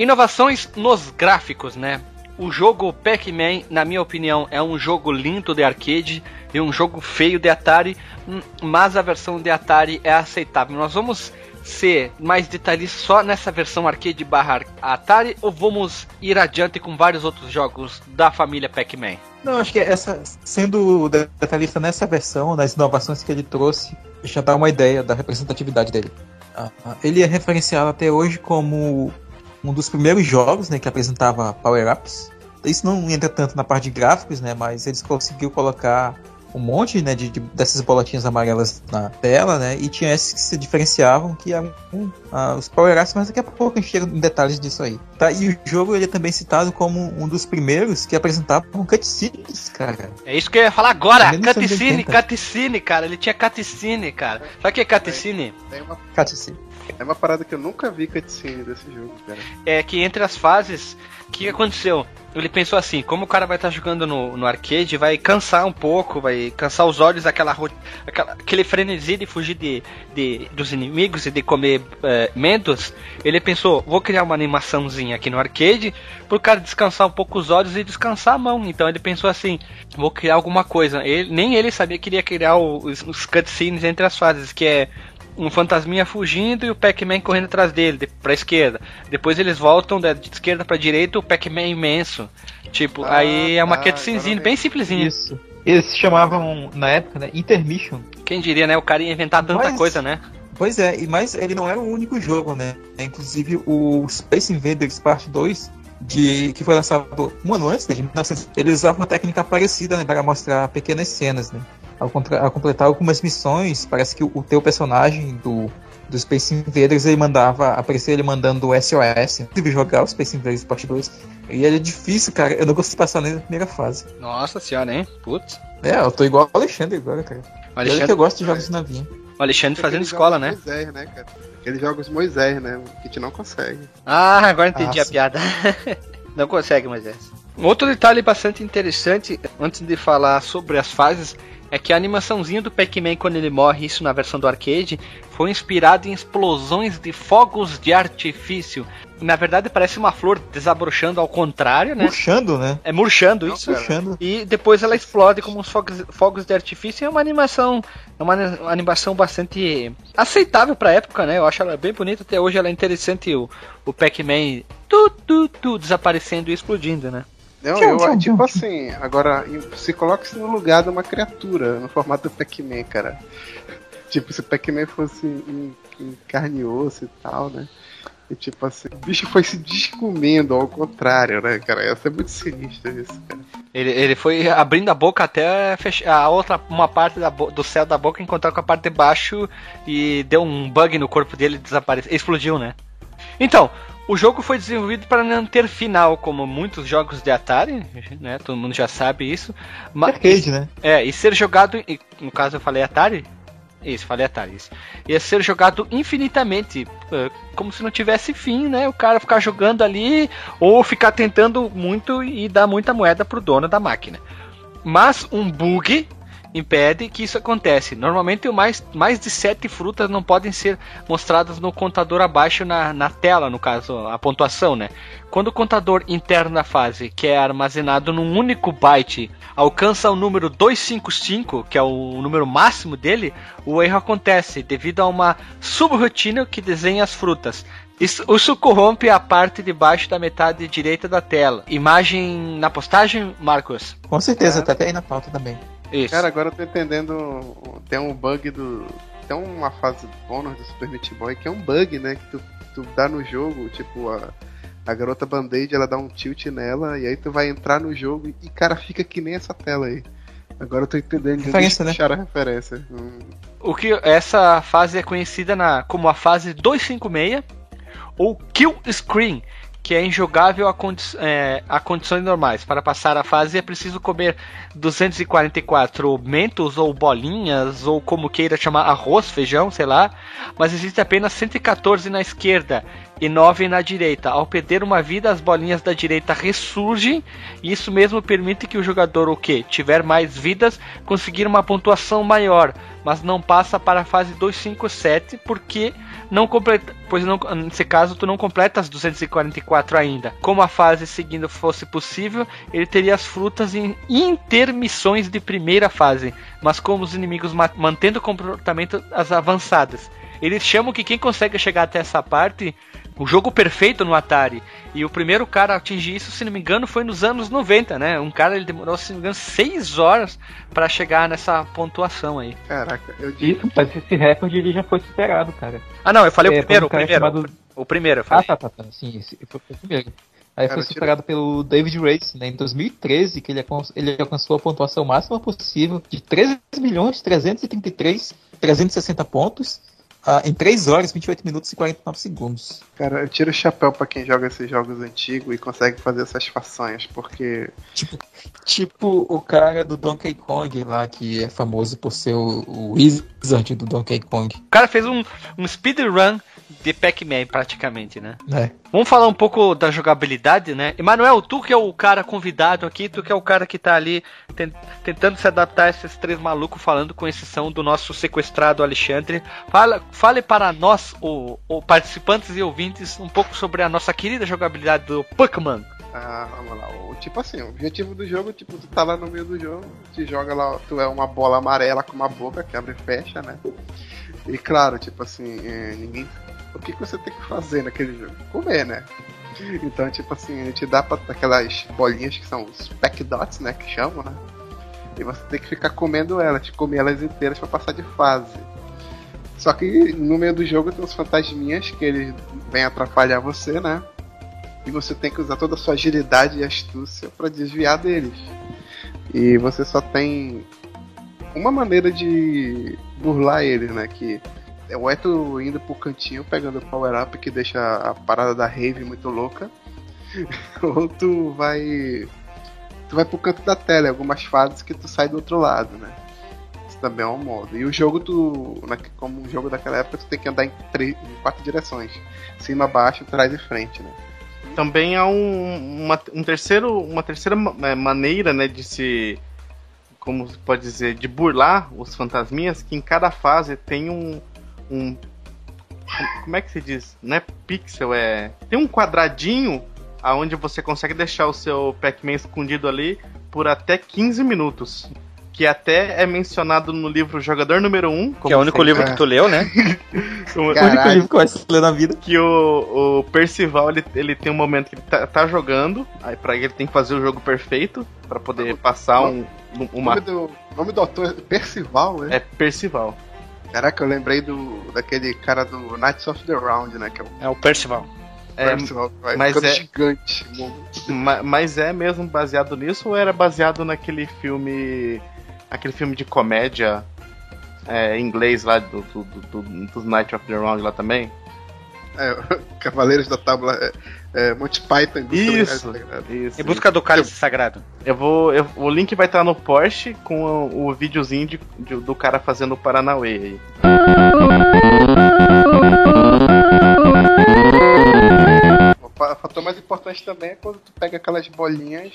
Inovações nos gráficos, né? O jogo Pac-Man, na minha opinião, é um jogo lindo de arcade e um jogo feio de Atari, hum, mas a versão de Atari é aceitável. Nós vamos ser mais detalhistas só nessa versão arcade barra Atari ou vamos ir adiante com vários outros jogos da família Pac-Man? Não, acho que essa, sendo detalhista nessa versão, nas inovações que ele trouxe, já dá uma ideia da representatividade dele. Ah, ah, ele é referenciado até hoje como um dos primeiros jogos né, que apresentava power-ups. Isso não entra tanto na parte de gráficos, né, mas eles conseguiram colocar um monte né, de, de, dessas bolotinhas amarelas na tela, né? E tinha esses que se diferenciavam, que eram uh, os Power Ups, mas daqui a pouco a gente chega em detalhes disso aí. Tá? E o jogo ele é também citado como um dos primeiros que apresentavam cutscenes, cara. É isso que eu ia falar agora! Cutscene, cutscene, cara. Ele tinha cutscene, cara. Sabe o que é cutscene? Tem uma... Cutscene. É uma parada que eu nunca vi cutscene desse jogo, cara. É que entre as fases, o que aconteceu? ele pensou assim, como o cara vai estar tá jogando no, no arcade, vai cansar um pouco, vai cansar os olhos aquela, aquela aquele frenesi de fugir de, de dos inimigos e de comer é, mentos. Ele pensou, vou criar uma animaçãozinha aqui no arcade pro cara descansar um pouco os olhos e descansar a mão. Então ele pensou assim, vou criar alguma coisa. Ele, nem ele sabia que iria criar os, os cutscenes entre as fases, que é um fantasminha fugindo e o Pac-Man correndo atrás dele, de, pra esquerda. Depois eles voltam de, de esquerda pra direita, o Pac-Man imenso. Tipo, ah, aí é uma ah, cutscenezinha, bem simplesinho. Isso. Eles se chamavam, na época, né, Intermission. Quem diria, né? O cara ia inventar tanta mas, coisa, né? Pois é, mas ele não era o único jogo, né? Inclusive o Space Invaders Part 2, de, que foi lançado um ano antes, né, de 1900, eles usavam uma técnica parecida né, para mostrar pequenas cenas, né? Ao, ao, completar algumas missões, parece que o, o teu personagem do, do Space Invaders ele mandava, aparecia ele mandando SOS, inclusive jogar o Space Invaders Part 2. E ele é difícil, cara. Eu não consegui passar nem na primeira fase. Nossa senhora, hein? Putz. É, eu tô igual o Alexandre agora, cara. O Alexandre... que eu gosto de jogos de navinha. O Alexandre fazendo escola, né? Moisés, né, cara? Aqueles jogos Moisés, né? Que a gente não consegue. Ah, agora entendi ah, a piada. não consegue, Moisés. Outro detalhe bastante interessante, antes de falar sobre as fases, é que a animaçãozinha do Pac-Man quando ele morre, isso na versão do arcade, foi inspirado em explosões de fogos de artifício. Na verdade parece uma flor desabrochando ao contrário, né? Murchando, né? É murchando Não, isso. Murchando. E depois ela explode como uns fogos, fogos de artifício. É uma animação, é uma animação bastante aceitável pra época, né? Eu acho ela bem bonita. Até hoje ela é interessante o, o Pac-Man tu, tu, tu, desaparecendo e explodindo, né? Não, eu, tchau, tipo tchau. assim, agora se coloca-se no lugar de uma criatura, no formato do Pac-Man, cara. Tipo, se o Pac-Man fosse em, em, carne e osso e tal, né? E tipo assim, o bicho foi se descomendo ao contrário, né, cara? Ia ser muito sinistro isso, cara. Ele, ele foi abrindo a boca até fechar a outra, uma parte da, do céu da boca, encontrar com a parte de baixo e deu um bug no corpo dele e desapareceu. Explodiu, né? Então, o jogo foi desenvolvido para não ter final, como muitos jogos de Atari, né? Todo mundo já sabe isso. Mas, Arcade, né? É, e ser jogado, no caso eu falei Atari, isso, falei Atari, isso. Ia ser jogado infinitamente, como se não tivesse fim, né? O cara ficar jogando ali ou ficar tentando muito e dar muita moeda pro dono da máquina. Mas um bug impede que isso acontece. Normalmente mais, mais de sete frutas não podem ser mostradas no contador abaixo na, na tela, no caso, a pontuação, né? Quando o contador interno da fase, que é armazenado num único byte, alcança o número 255, que é o número máximo dele, o erro acontece devido a uma subrotina que desenha as frutas. Isso, isso corrompe a parte de baixo da metade direita da tela. Imagem na postagem, Marcos? Com certeza, tá até aí na pauta também. Isso. Cara, agora eu tô entendendo. Tem um bug do. Tem uma fase bônus do Super Meat Boy que é um bug, né? Que tu, tu dá no jogo, tipo, a, a garota Band-Aid ela dá um tilt nela e aí tu vai entrar no jogo e, cara, fica que nem essa tela aí. Agora eu tô entendendo referência, né? a referência. Hum. O que essa fase é conhecida na, como a fase 256 ou Kill Screen, que é injogável a, condi é, a, condições normais. Para passar a fase é preciso comer 244 mentos ou bolinhas, ou como queira chamar, arroz, feijão, sei lá. Mas existe apenas 114 na esquerda e 9 na direita. Ao perder uma vida, as bolinhas da direita ressurgem, e isso mesmo permite que o jogador o que tiver mais vidas conseguir uma pontuação maior, mas não passa para a fase 257 porque não completa, pois não, nesse caso tu não completa as 244 ainda. Como a fase seguindo fosse possível, ele teria as frutas em intermissões de primeira fase, mas como os inimigos mantendo o comportamento as avançadas. Eles chamam que quem consegue chegar até essa parte o jogo perfeito no Atari. E o primeiro cara a atingir isso, se não me engano, foi nos anos 90, né? Um cara ele demorou, se não me engano, 6 horas para chegar nessa pontuação aí. Caraca, eu disse. Isso, mas esse recorde ele já foi superado, cara. Ah, não, eu falei é, o primeiro, um o primeiro. Chamado... O primeiro, eu falei. Ah, tá, tá, tá. Sim, esse foi o primeiro. Aí cara, foi superado tira... pelo David Race, né, em 2013, que ele, ele alcançou a pontuação máxima possível de 13 milhões 333 360 pontos ah, em 3 horas, 28 minutos e 49 segundos. Cara, eu tiro o chapéu para quem joga esses jogos antigos e consegue fazer essas façanhas, porque. Tipo, tipo o cara do Donkey Kong lá, que é famoso por ser o, o Wizard do Donkey Kong. O cara fez um, um speedrun de Pac-Man, praticamente, né? É. Vamos falar um pouco da jogabilidade, né? Emanuel, tu que é o cara convidado aqui, tu que é o cara que tá ali tentando se adaptar a esses três malucos, falando com exceção do nosso sequestrado Alexandre. Fala, fale para nós, o, o participantes e ouvintes, um pouco sobre a nossa querida jogabilidade do Pac-Man. Ah, vamos lá. Tipo assim, o objetivo do jogo, tipo, tu tá lá no meio do jogo, te joga lá, tu é uma bola amarela com uma boca que abre e fecha, né? E claro, tipo assim, é, ninguém o que, que você tem que fazer naquele jogo? Comer, né? Então, tipo assim, a gente dá pra aquelas bolinhas que são os pack dots, né? Que chamam, né? E você tem que ficar comendo elas, comer elas inteiras para passar de fase. Só que no meio do jogo tem uns fantasminhas que eles vêm atrapalhar você, né? E você tem que usar toda a sua agilidade e astúcia para desviar deles. E você só tem uma maneira de burlar eles, né? Que é o Eto indo pro cantinho pegando o power up que deixa a parada da rave muito louca. Ou tu vai. Tu vai pro canto da tela, algumas fases que tu sai do outro lado, né? Também é um modo. E o jogo, tu. Como um jogo daquela época, tu tem que andar em, três, em quatro direções: cima, baixo, trás e frente, né? Também há um, uma, um terceiro, uma terceira é, maneira né, de se como pode dizer, de burlar os fantasminhas, que em cada fase tem um, um. Como é que se diz? Não é pixel, é. Tem um quadradinho aonde você consegue deixar o seu Pac-Man escondido ali por até 15 minutos. Que até é mencionado no livro Jogador Número 1. Que é o único livro que tu leu, né? o único livro que eu ler na vida. Que o, o Percival, ele, ele tem um momento que ele tá, tá jogando, aí pra ele tem que fazer o jogo perfeito, para poder passar um, uma... O nome do, nome do autor é Percival, né? É Percival. Caraca, eu lembrei do daquele cara do Knights of the Round, né? Que é, o, é o Percival. É, Percival, vai mas é gigante. Mas é mesmo baseado nisso ou era baseado naquele filme. Aquele filme de comédia é, em inglês lá do, do, do, do Knights of the Round lá também? É, Cavaleiros da Tábua. É, é, Monty Python. Isso, isso. Em busca do cálice sagrado. Eu vou, eu, o link vai estar no Porsche com o, o videozinho de, de, do cara fazendo o Paranauê aí. O fator mais importante também é quando tu pega aquelas bolinhas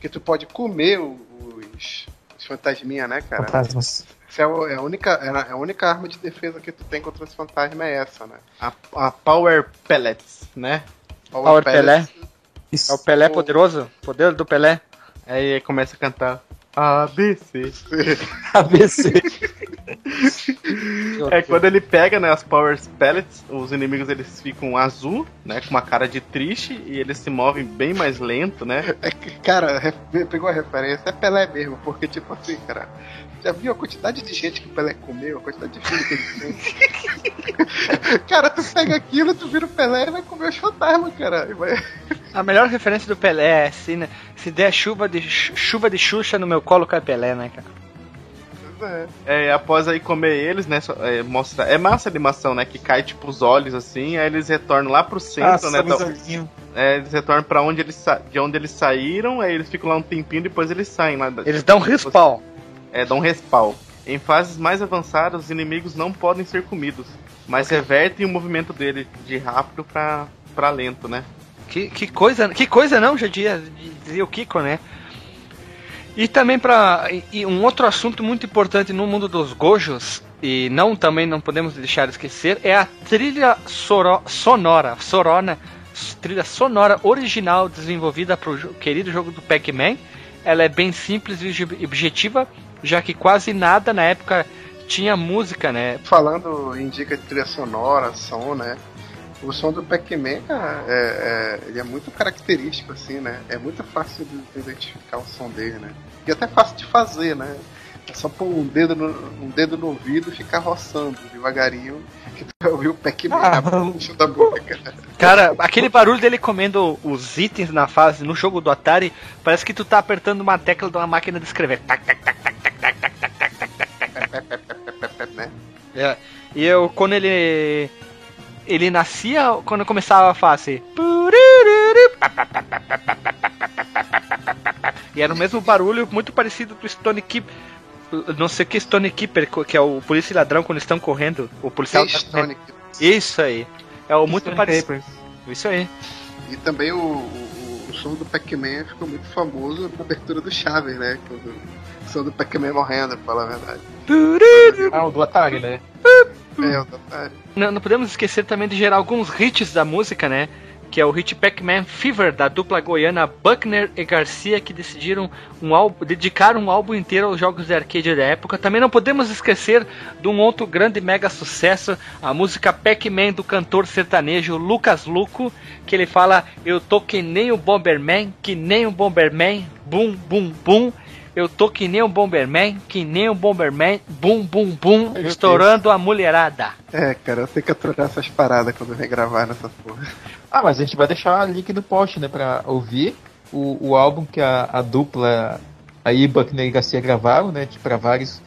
que tu pode comer os, os fantasminha, né, cara? Fantasmas. Essa é, é a, única, é a única arma de defesa que tu tem contra os fantasmas é essa, né? A, a Power Pellets, né? Power, Power Pelé. Isso. É o Pelé poderoso? Poder do Pelé. Aí começa a cantar ABC. ABC. é quando ele pega né, as Power Pellets, os inimigos eles ficam azul, né? Com uma cara de triste e eles se movem bem mais lento, né? É, cara, pegou a referência, é Pelé mesmo, porque tipo assim, cara, já viu a quantidade de gente que o Pelé comeu, a quantidade de filho que ele tem? cara, tu pega aquilo, tu vira o Pelé e vai comer os fantasmas, cara. Vai... A melhor referência do Pelé é assim, né? Se der chuva de chuva de Xuxa no meu colo, cai Pelé, né, cara? é. é. após aí comer eles, né? É, mostra, é massa a animação, né? Que cai tipo os olhos assim, aí eles retornam lá pro centro, ah, né? Então, é, eles retornam pra onde eles de onde eles saíram, aí eles ficam lá um tempinho depois eles saem lá. Eles dão respawn. É, dão respawn. Em fases mais avançadas, os inimigos não podem ser comidos, mas revertem o movimento dele de rápido pra, pra lento, né? Que, que coisa, que coisa não, já dizia, dizia o Kiko, né? E também para um outro assunto muito importante no mundo dos gojos e não também não podemos deixar de esquecer é a trilha soro, sonora, sorona, trilha sonora original desenvolvida para o querido jogo do Pac-Man. Ela é bem simples e objetiva, já que quase nada na época tinha música, né? Falando em dica de trilha sonora, som, né? o som do Pac-Man é, é, ele é muito característico, assim, né? É muito fácil de identificar o som dele, né? E até fácil de fazer, né? É só pôr um dedo no, um dedo no ouvido e ficar roçando devagarinho que tu vai ouvir o Pac-Man ah, da boca. Cara, aquele barulho dele comendo os itens na fase, no jogo do Atari, parece que tu tá apertando uma tecla de uma máquina de escrever. Tac, tac, tac, né? É. E eu, quando ele ele nascia quando começava a fase. E era o mesmo barulho, muito parecido do Stone Keep. Não sei o que Stone Keeper, que é o polícia e ladrão quando estão correndo. O policial. Tá Isso aí. É o muito parecido. Isso aí. E também o, o, o som do Pac-Man ficou muito famoso na abertura do Chaves, né? o som do Pac-Man morrendo, pra falar a verdade. Ah, o do Atari, né? É, o Não, não podemos esquecer também de gerar alguns hits da música, né? que é o hit Pac-Man Fever da dupla goiana Buckner e Garcia que decidiram um álbum, dedicar um álbum inteiro aos jogos de arcade da época. Também não podemos esquecer de um outro grande mega sucesso, a música Pac-Man do cantor sertanejo Lucas Luco, que ele fala: "Eu tô que nem o Bomberman, que nem o Bomberman, bum bum bum". Eu tô que nem um Bomberman, que nem um Bomberman, bum, bum, bum, estourando a mulherada. É, cara, eu tenho que aturar essas paradas quando vem gravar nessa porra. Ah, mas a gente vai deixar link no post, né, pra ouvir o, o álbum que a, a dupla, a Buckner e Garcia gravaram, né, pra vários,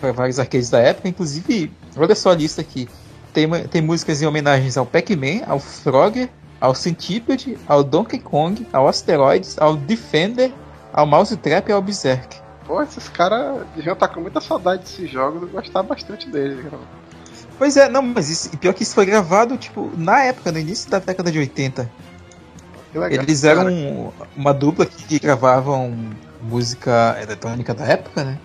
pra vários arcades da época, inclusive, olha só a lista aqui. Tem, tem músicas em homenagens ao Pac-Man, ao Frogger, ao Centipede, ao Donkey Kong, ao Asteroids, ao Defender, ao Mouse Trap e ao Berserk. Pô, esses caras deviam estar com muita saudade desses jogos e gostar bastante deles, cara. Pois é, não, mas isso, pior que isso foi gravado, tipo, na época, no início da década de 80. Legal, Eles eram um, uma dupla que gravavam música eletrônica da época, né?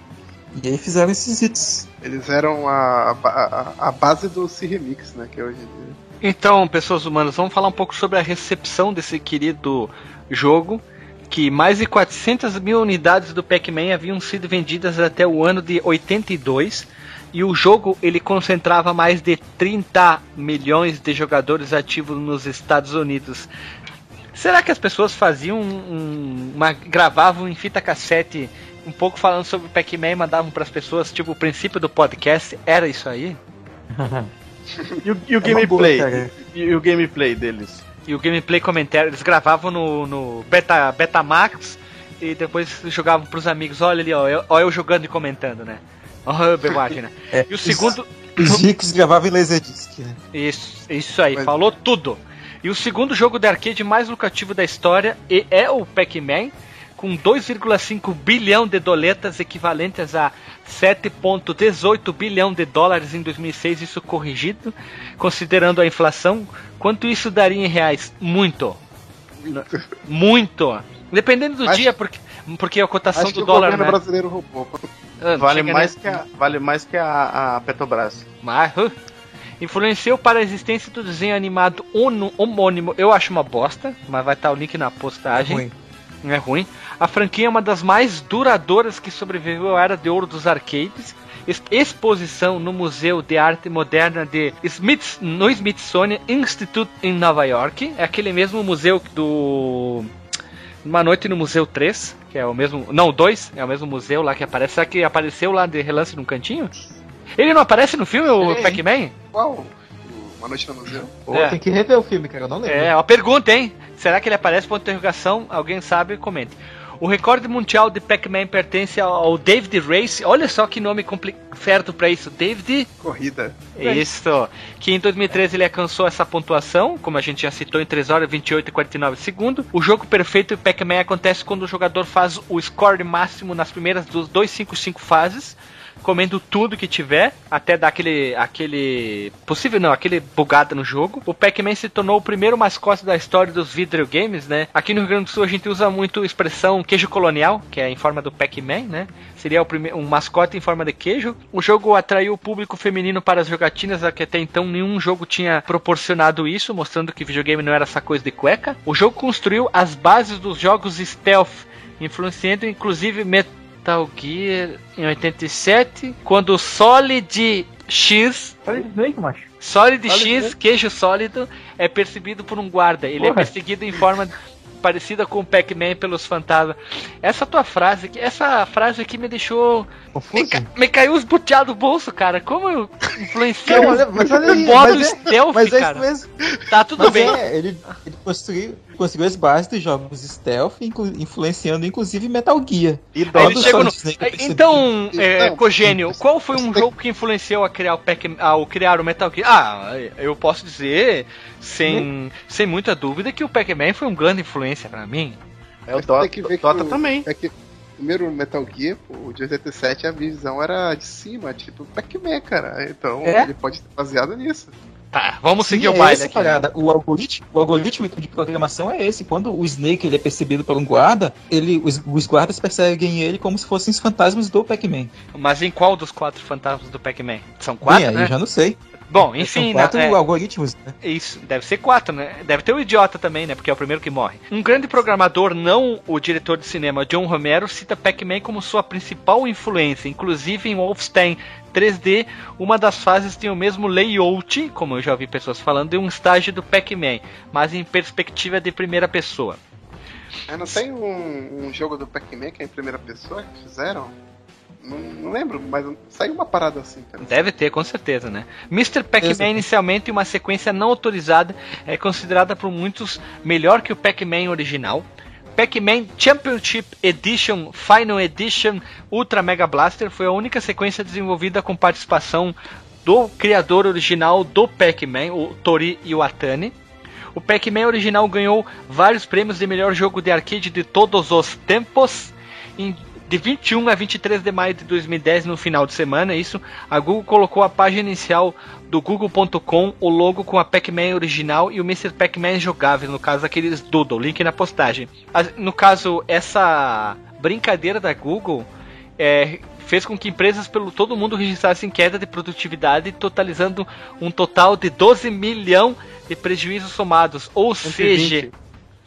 E aí fizeram esses hits. Eles eram a, a, a base do C-Remix, né? Que é hoje em dia. Então, pessoas humanas, vamos falar um pouco sobre a recepção desse querido jogo que mais de 400 mil unidades do Pac-Man haviam sido vendidas até o ano de 82 e o jogo ele concentrava mais de 30 milhões de jogadores ativos nos Estados Unidos. Será que as pessoas faziam um, uma gravavam em fita cassete um pouco falando sobre o Pac-Man e mandavam para as pessoas, tipo o princípio do podcast era isso aí? e, o, e o é gameplay? Boa, e o gameplay deles? E o gameplay comentário, eles gravavam no, no Beta, Betamax e depois jogavam pros amigos, olha ali, ó, eu, ó, eu jogando e comentando, né? Ó, máquina. é, e o segundo. Os ricos gravavam em Laserdisc, né? Isso, isso aí, Mas... falou tudo. E o segundo jogo de arcade mais lucrativo da história é o Pac-Man, com 2,5 bilhão de doletas equivalentes a 7,18 bilhão de dólares em 2006, isso corrigido, considerando a inflação. Quanto isso daria em reais? Muito. Muito. Dependendo do acho, dia, porque, porque a cotação do dólar. O né? brasileiro roubou. Ah, vale, mais que a, vale mais que a, a Petrobras. Mas, uh, influenciou para a existência do desenho animado homônimo. Eu acho uma bosta, mas vai estar o link na postagem. É ruim. Não é ruim. A franquia é uma das mais duradouras que sobreviveu à era de ouro dos arcades. Exposição no Museu de Arte Moderna de Smith, no Smithsonian Institute em Nova York. É aquele mesmo museu do Uma Noite no Museu 3, que é o mesmo. Não, 2, é o mesmo museu lá que aparece. Será que apareceu lá de relance num cantinho? Ele não aparece no filme, o Pac-Man? Qual? Uma Noite no Museu? Pô, é. tem que rever o filme, cara, eu não lembro. É, uma pergunta, hein? Será que ele aparece? Ponto de interrogação, alguém sabe, comente. O recorde mundial de Pac-Man pertence ao David Race. Olha só que nome certo para isso, David. Corrida. Isso. Que em 2013 ele alcançou essa pontuação, como a gente já citou, em 3 horas 28 e 49 segundos. O jogo perfeito de Pac-Man acontece quando o jogador faz o score máximo nas primeiras 255 fases comendo tudo que tiver, até dar aquele, aquele possível não, aquele bugada no jogo. O Pac-Man se tornou o primeiro mascote da história dos videogames, né? Aqui no Rio Grande do Sul a gente usa muito a expressão queijo colonial, que é em forma do Pac-Man, né? Seria o primeiro, um mascote em forma de queijo. O jogo atraiu o público feminino para as jogatinas, que até então nenhum jogo tinha proporcionado isso, mostrando que videogame não era essa coisa de cueca. O jogo construiu as bases dos jogos stealth, influenciando inclusive Metal Gear em 87, quando o Solid X. Solid Snake, macho. Solid, Solid X, Snake. queijo sólido, é percebido por um guarda. Ele é Porra. é perseguido em forma parecida com o Pac-Man pelos fantasmas. Essa tua frase aqui, essa frase aqui me deixou. Me, ca, me, caiu os buteados do bolso, cara. Como eu influenciei o modo stealth, mas é cara. Tá tudo mas bem. É, ele, ele construiu, construiu as bases dos jogos stealth, inclu, influenciando inclusive Metal Gear. E no... Então, é, Cogênio, qual foi um jogo que influenciou a criar o Pac ao criar o Metal Gear? Ah, eu posso dizer sem, sem muita dúvida que o Pac-Man foi um grande influência para mim. É o Dota, que Dota o, também. É que primeiro Metal Gear, o de 87, a visão era de cima, tipo Pac-Man, cara. Então é? ele pode ter baseado nisso. Tá, vamos Sim, seguir o é baile aqui. Parada. O algoritmo, o algoritmo de programação é esse. Quando o Snake ele é percebido por um guarda, ele, os, os guardas perseguem ele como se fossem os fantasmas do Pac-Man. Mas em qual dos quatro fantasmas do Pac-Man? São quatro, Bem, né? Eu já não sei. Bom, enfim. São quatro né, algoritmos, né? Isso, deve ser quatro, né? Deve ter o um idiota também, né? Porque é o primeiro que morre. Um grande programador, não o diretor de cinema John Romero, cita Pac-Man como sua principal influência, inclusive em Wolfenstein 3D, uma das fases tem o mesmo layout, como eu já ouvi pessoas falando, de um estágio do Pac-Man, mas em perspectiva de primeira pessoa. É, não tem um, um jogo do Pac-Man que é em primeira pessoa que fizeram? Não, não, lembro, mas saiu uma parada assim. Cara. Deve ter, com certeza, né? Mr. Pac-Man, inicialmente uma sequência não autorizada, é considerada por muitos melhor que o Pac-Man original. Pac-Man Championship Edition Final Edition Ultra Mega Blaster foi a única sequência desenvolvida com participação do criador original do Pac-Man, o Tori Iwatani. O Pac-Man original ganhou vários prêmios de melhor jogo de arcade de todos os tempos. Em de 21 a 23 de maio de 2010, no final de semana, isso, a Google colocou a página inicial do google.com, o logo com a Pac-Man original e o Mr. Pac-Man jogável, no caso aqueles Doodle, link na postagem. No caso, essa brincadeira da Google é, fez com que empresas pelo todo mundo registrassem queda de produtividade, totalizando um total de 12 milhões de prejuízos somados, ou 120. seja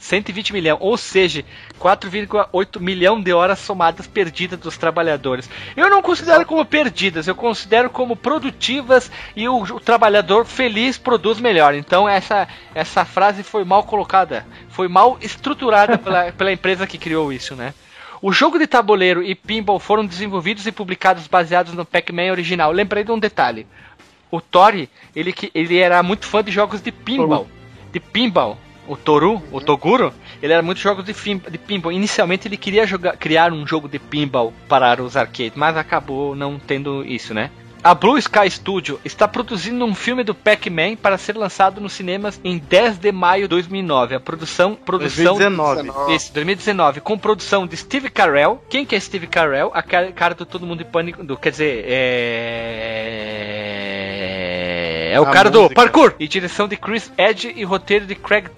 120 milhões, ou seja, 4,8 milhão de horas somadas perdidas dos trabalhadores. Eu não considero como perdidas, eu considero como produtivas e o, o trabalhador feliz produz melhor. Então essa, essa frase foi mal colocada, foi mal estruturada pela, pela empresa que criou isso, né? O jogo de tabuleiro e pinball foram desenvolvidos e publicados baseados no Pac-Man original. Lembrei de um detalhe. O Tori, ele, ele era muito fã de jogos de pinball. De pinball o Toru, o Toguro, ele era muito jogos de, de pinball. Inicialmente ele queria jogar, criar um jogo de pinball para os arcades, mas acabou não tendo isso, né? A Blue Sky Studio está produzindo um filme do Pac-Man para ser lançado nos cinemas em 10 de maio de 2009. A produção, produção 2019. Isso, 2019, com produção de Steve Carell. Quem que é Steve Carell? A cara do Todo Mundo em Pânico, do, quer dizer, é é o a cara música. do parkour! E direção de Chris Edge e roteiro de Craig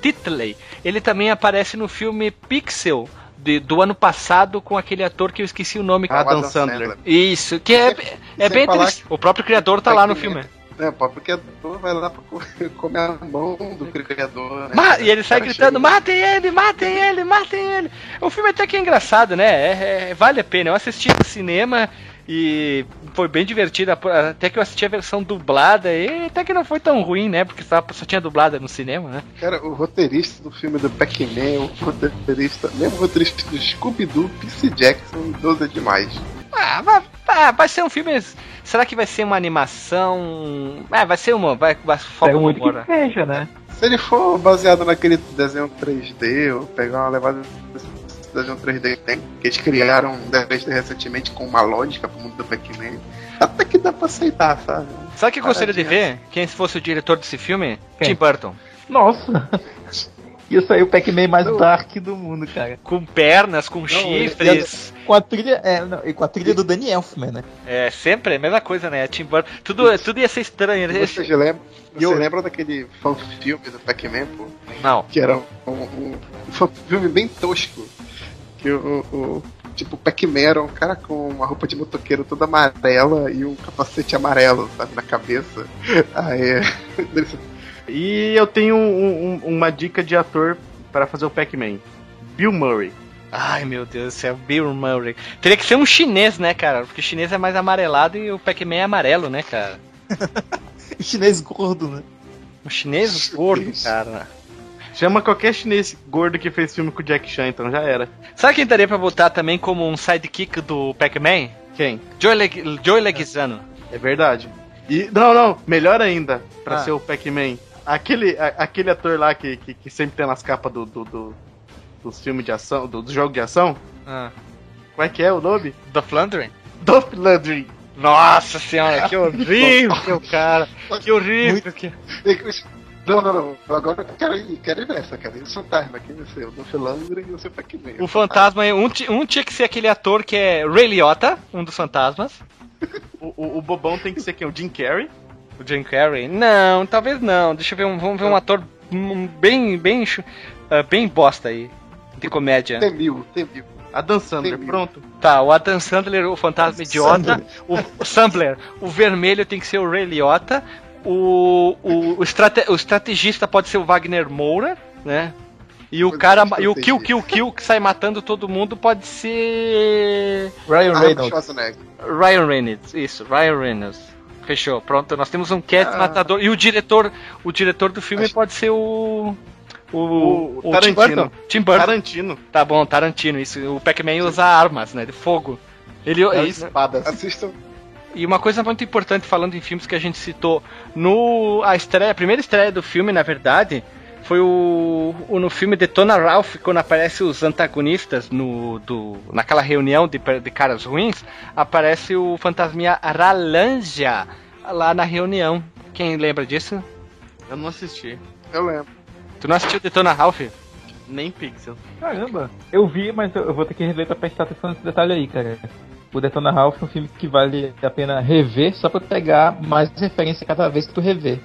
Titley. Ele também aparece no filme Pixel, de, do ano passado com aquele ator que eu esqueci o nome. Adam Sandler. Isso, que é, é bem interessante. O próprio criador tá lá no filme. É, o próprio criador vai lá pra comer a mão do criador. Né? Ma e ele sai gritando: chega... matem ele, matem ele, matem ele. O filme até que é engraçado, né? É, é, vale a pena. Eu assisti no cinema e foi bem divertida, até que eu assisti a versão dublada e até que não foi tão ruim, né? Porque só, só tinha dublada no cinema, né? Cara, o roteirista do filme do Pac-Man, o roteirista, mesmo o roteirista do Scooby-Doo, Percy Jackson, 12 é demais. Ah, vai, ah, vai ser um filme. Será que vai ser uma animação? Ah, vai ser uma. Vai, vai foca muito que seja, né? Se ele for baseado naquele desenho 3D, ou pegar uma levada Cidadão 3D tem, que eles criaram um 3D recentemente com uma lógica pro mundo do Pac-Man. Até que dá pra aceitar, sabe? Sabe o que eu gostaria de ver? Quem fosse o diretor desse filme? Quem? Tim Burton. Nossa! Ia sair o Pac-Man mais dark do mundo, cara. Com pernas, com não, chifres. com a trilha. É, não, e com a trilha do Danny Elfman, né? É, sempre a mesma coisa, né? Tim Burton. Tudo, tudo ia ser estranho. Né? Você, lembra, você eu... lembra daquele filme do Pac-Man, pô? Não. Que era um, um, um filme bem tosco. Que o, o tipo, o Pac-Man era um cara com uma roupa de motoqueiro toda amarela e um capacete amarelo, sabe, na cabeça. Aí. E eu tenho um, um, uma dica de ator para fazer o Pac-Man: Bill Murray. Ai meu Deus do céu, Bill Murray. Teria que ser um chinês, né, cara? Porque o chinês é mais amarelado e o Pac-Man é amarelo, né, cara? o chinês gordo, né? O chinês gordo, cara. Chama qualquer chinês gordo que fez filme com o Jack Chan, então já era. Sabe quem daria pra botar também como um sidekick do Pac-Man? Quem? Joey, Leg Joey Leguizano. É verdade. E, não, não, melhor ainda, pra ah. ser o Pac-Man. Aquele, a, aquele ator lá que, que, que, sempre tem nas capas do, do, do dos filmes de ação, do, do, jogo de ação. Ah. Como é que é o nome? Dolph Lundgren? Dolph Lundgren. Nossa senhora, que horrível, cara. Que horrível. Muito... Que... Não, não, não. Agora eu quero ir, quero ir nessa, cara. E o fantasma, quem vai ser? O Dolph Lundgren e você Pac-Man. O fantasma, um, um tinha que ser aquele ator que é Ray Liotta, um dos fantasmas. o, o, o bobão tem que ser quem? O Jim Carrey? O Jim Carrey? Não, talvez não. Deixa eu ver, um, vamos ver um ator bem, bem, uh, bem bosta aí, de comédia. Tem mil, tem mil. Adam Sandler, pronto. Tá, o Adam Sandler, o fantasma idiota. O, o Sandler, o vermelho tem que ser o Ray Liotta. O, o, o, estrate, o estrategista pode ser o Wagner Moura, né? E o cara. E o Kill Kill Kill que sai matando todo mundo pode ser. Ryan Reynolds. Ryan Reynolds, isso, Ryan Reynolds. Fechou, pronto. Nós temos um cat ah. matador. E o diretor, o diretor do filme Acho... pode ser o. O, o, o Tarantino. Tim Burton. Tim Burton. Tarantino. Tá bom, Tarantino. Isso. O Pac-Man usa armas, né? De fogo. Ele é espadas. Assistam. E uma coisa muito importante falando em filmes que a gente citou no a estreia, a primeira estreia do filme, na verdade, foi o, o, no filme Detona Ralph, quando aparece os antagonistas no, do, naquela reunião de, de caras ruins, aparece o fantasminha Ralanja lá na reunião. Quem lembra disso? Eu não assisti. Eu lembro. Tu não assistiu Detona Ralph? Nem Pixel. Caramba, eu vi, mas eu vou ter que rever pra prestar atenção nesse detalhe aí, cara. O Detona Ralph é um filme que vale a pena rever só pra pegar mais referência cada vez que tu rever.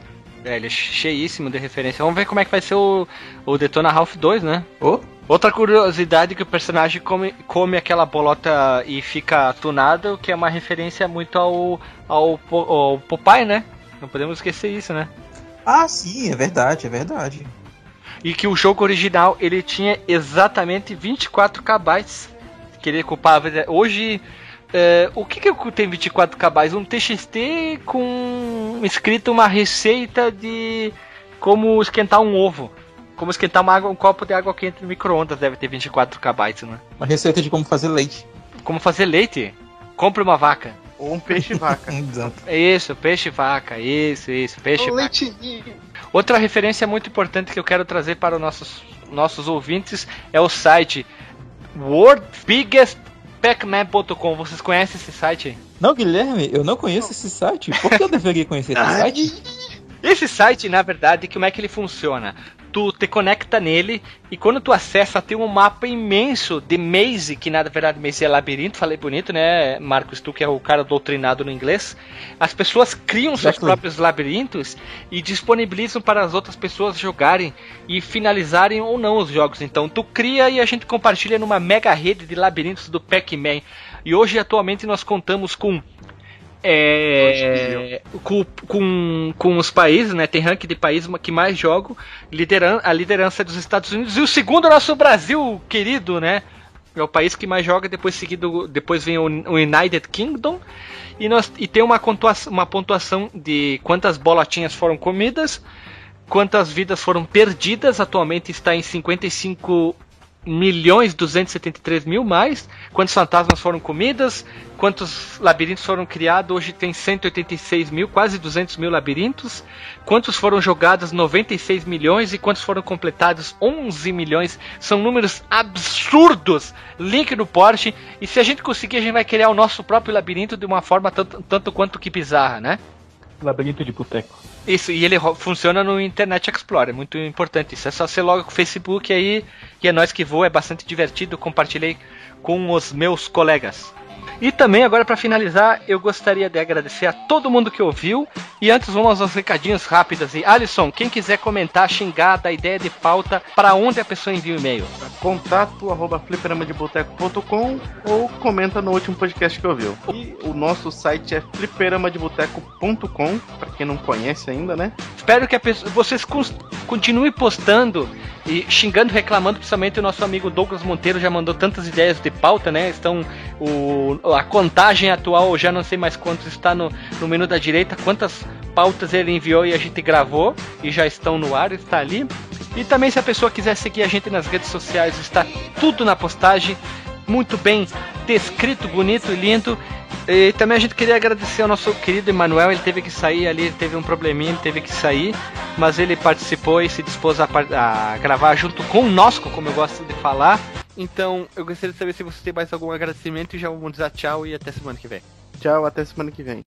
É, ele é cheíssimo de referência. Vamos ver como é que vai ser o, o Detona Ralph 2, né? Oh. Outra curiosidade que o personagem come, come aquela bolota e fica tunado, que é uma referência muito ao, ao, ao Popeye, né? Não podemos esquecer isso, né? Ah, sim, é verdade, é verdade. E que o jogo original ele tinha exatamente 24 KB que ele ocupava. Hoje é, o que, que tem 24 KB? Um TXT com escrito uma receita de como esquentar um ovo. Como esquentar uma água, um copo de água quente no micro-ondas deve ter 24 KB, né? Uma receita de como fazer leite. Como fazer leite? Compre uma vaca. Ou um peixe vaca. Exato. Isso, peixe vaca. Isso, isso, peixe vaca. Leitinho. Outra referência muito importante que eu quero trazer para os nossos, nossos ouvintes é o site World Biggest Pacman.com, vocês conhecem esse site? Não, Guilherme, eu não conheço esse site. Por que eu deveria conhecer esse site? Esse site, na verdade, como é que ele funciona? Tu te conecta nele e quando tu acessa tem um mapa imenso de maze, que na verdade maze é labirinto, falei bonito, né, Marcos, tu que é o cara doutrinado no inglês. As pessoas criam seus próprios labirintos e disponibilizam para as outras pessoas jogarem e finalizarem ou não os jogos. Então tu cria e a gente compartilha numa mega rede de labirintos do Pac-Man. E hoje atualmente nós contamos com é, com, com, com, os países, né? Tem ranking de países que mais jogam, lideran a liderança dos Estados Unidos e o segundo é o nosso Brasil, querido, né? É o país que mais joga, depois seguido, depois vem o, o United Kingdom e, nós, e tem uma pontuação, uma pontuação de quantas bolotinhas foram comidas, quantas vidas foram perdidas, atualmente está em 55 milhões 273 mil mais, quantos fantasmas foram comidas, quantos labirintos foram criados, hoje tem 186 mil, quase 200 mil labirintos, quantos foram jogados? 96 milhões. E quantos foram completados? 11 milhões, são números absurdos, link no Porsche, e se a gente conseguir a gente vai criar o nosso próprio labirinto de uma forma tanto, tanto quanto que bizarra, né? Labirinto de boteco. Isso, e ele funciona no Internet Explorer, é muito importante isso. É só você logo com o Facebook aí, e é nós que voa, é bastante divertido, compartilhei com os meus colegas. E também, agora para finalizar, eu gostaria de agradecer a todo mundo que ouviu. E antes, vamos aos recadinhos rápidos. E Alisson, quem quiser comentar, xingar, dar ideia de pauta, para onde a pessoa envia o e-mail? Contato arroba fliperamadeboteco.com ou comenta no último podcast que ouviu. E o nosso site é fliperamadeboteco.com, para quem não conhece ainda, né? Espero que pessoa, vocês continuem postando e xingando, reclamando, principalmente o nosso amigo Douglas Monteiro já mandou tantas ideias de pauta, né? Estão o, a contagem atual, já não sei mais quantos está no, no menu da direita, quantas pautas ele enviou e a gente gravou e já estão no ar, está ali. E também se a pessoa quiser seguir a gente nas redes sociais, está tudo na postagem, muito bem descrito, bonito e lindo. E também a gente queria agradecer ao nosso querido Emanuel, ele teve que sair ali, teve um probleminha, ele teve que sair, mas ele participou e se dispôs a, a gravar junto conosco, como eu gosto de falar. Então, eu gostaria de saber se você tem mais algum agradecimento e já vamos dizer tchau e até semana que vem. Tchau, até semana que vem.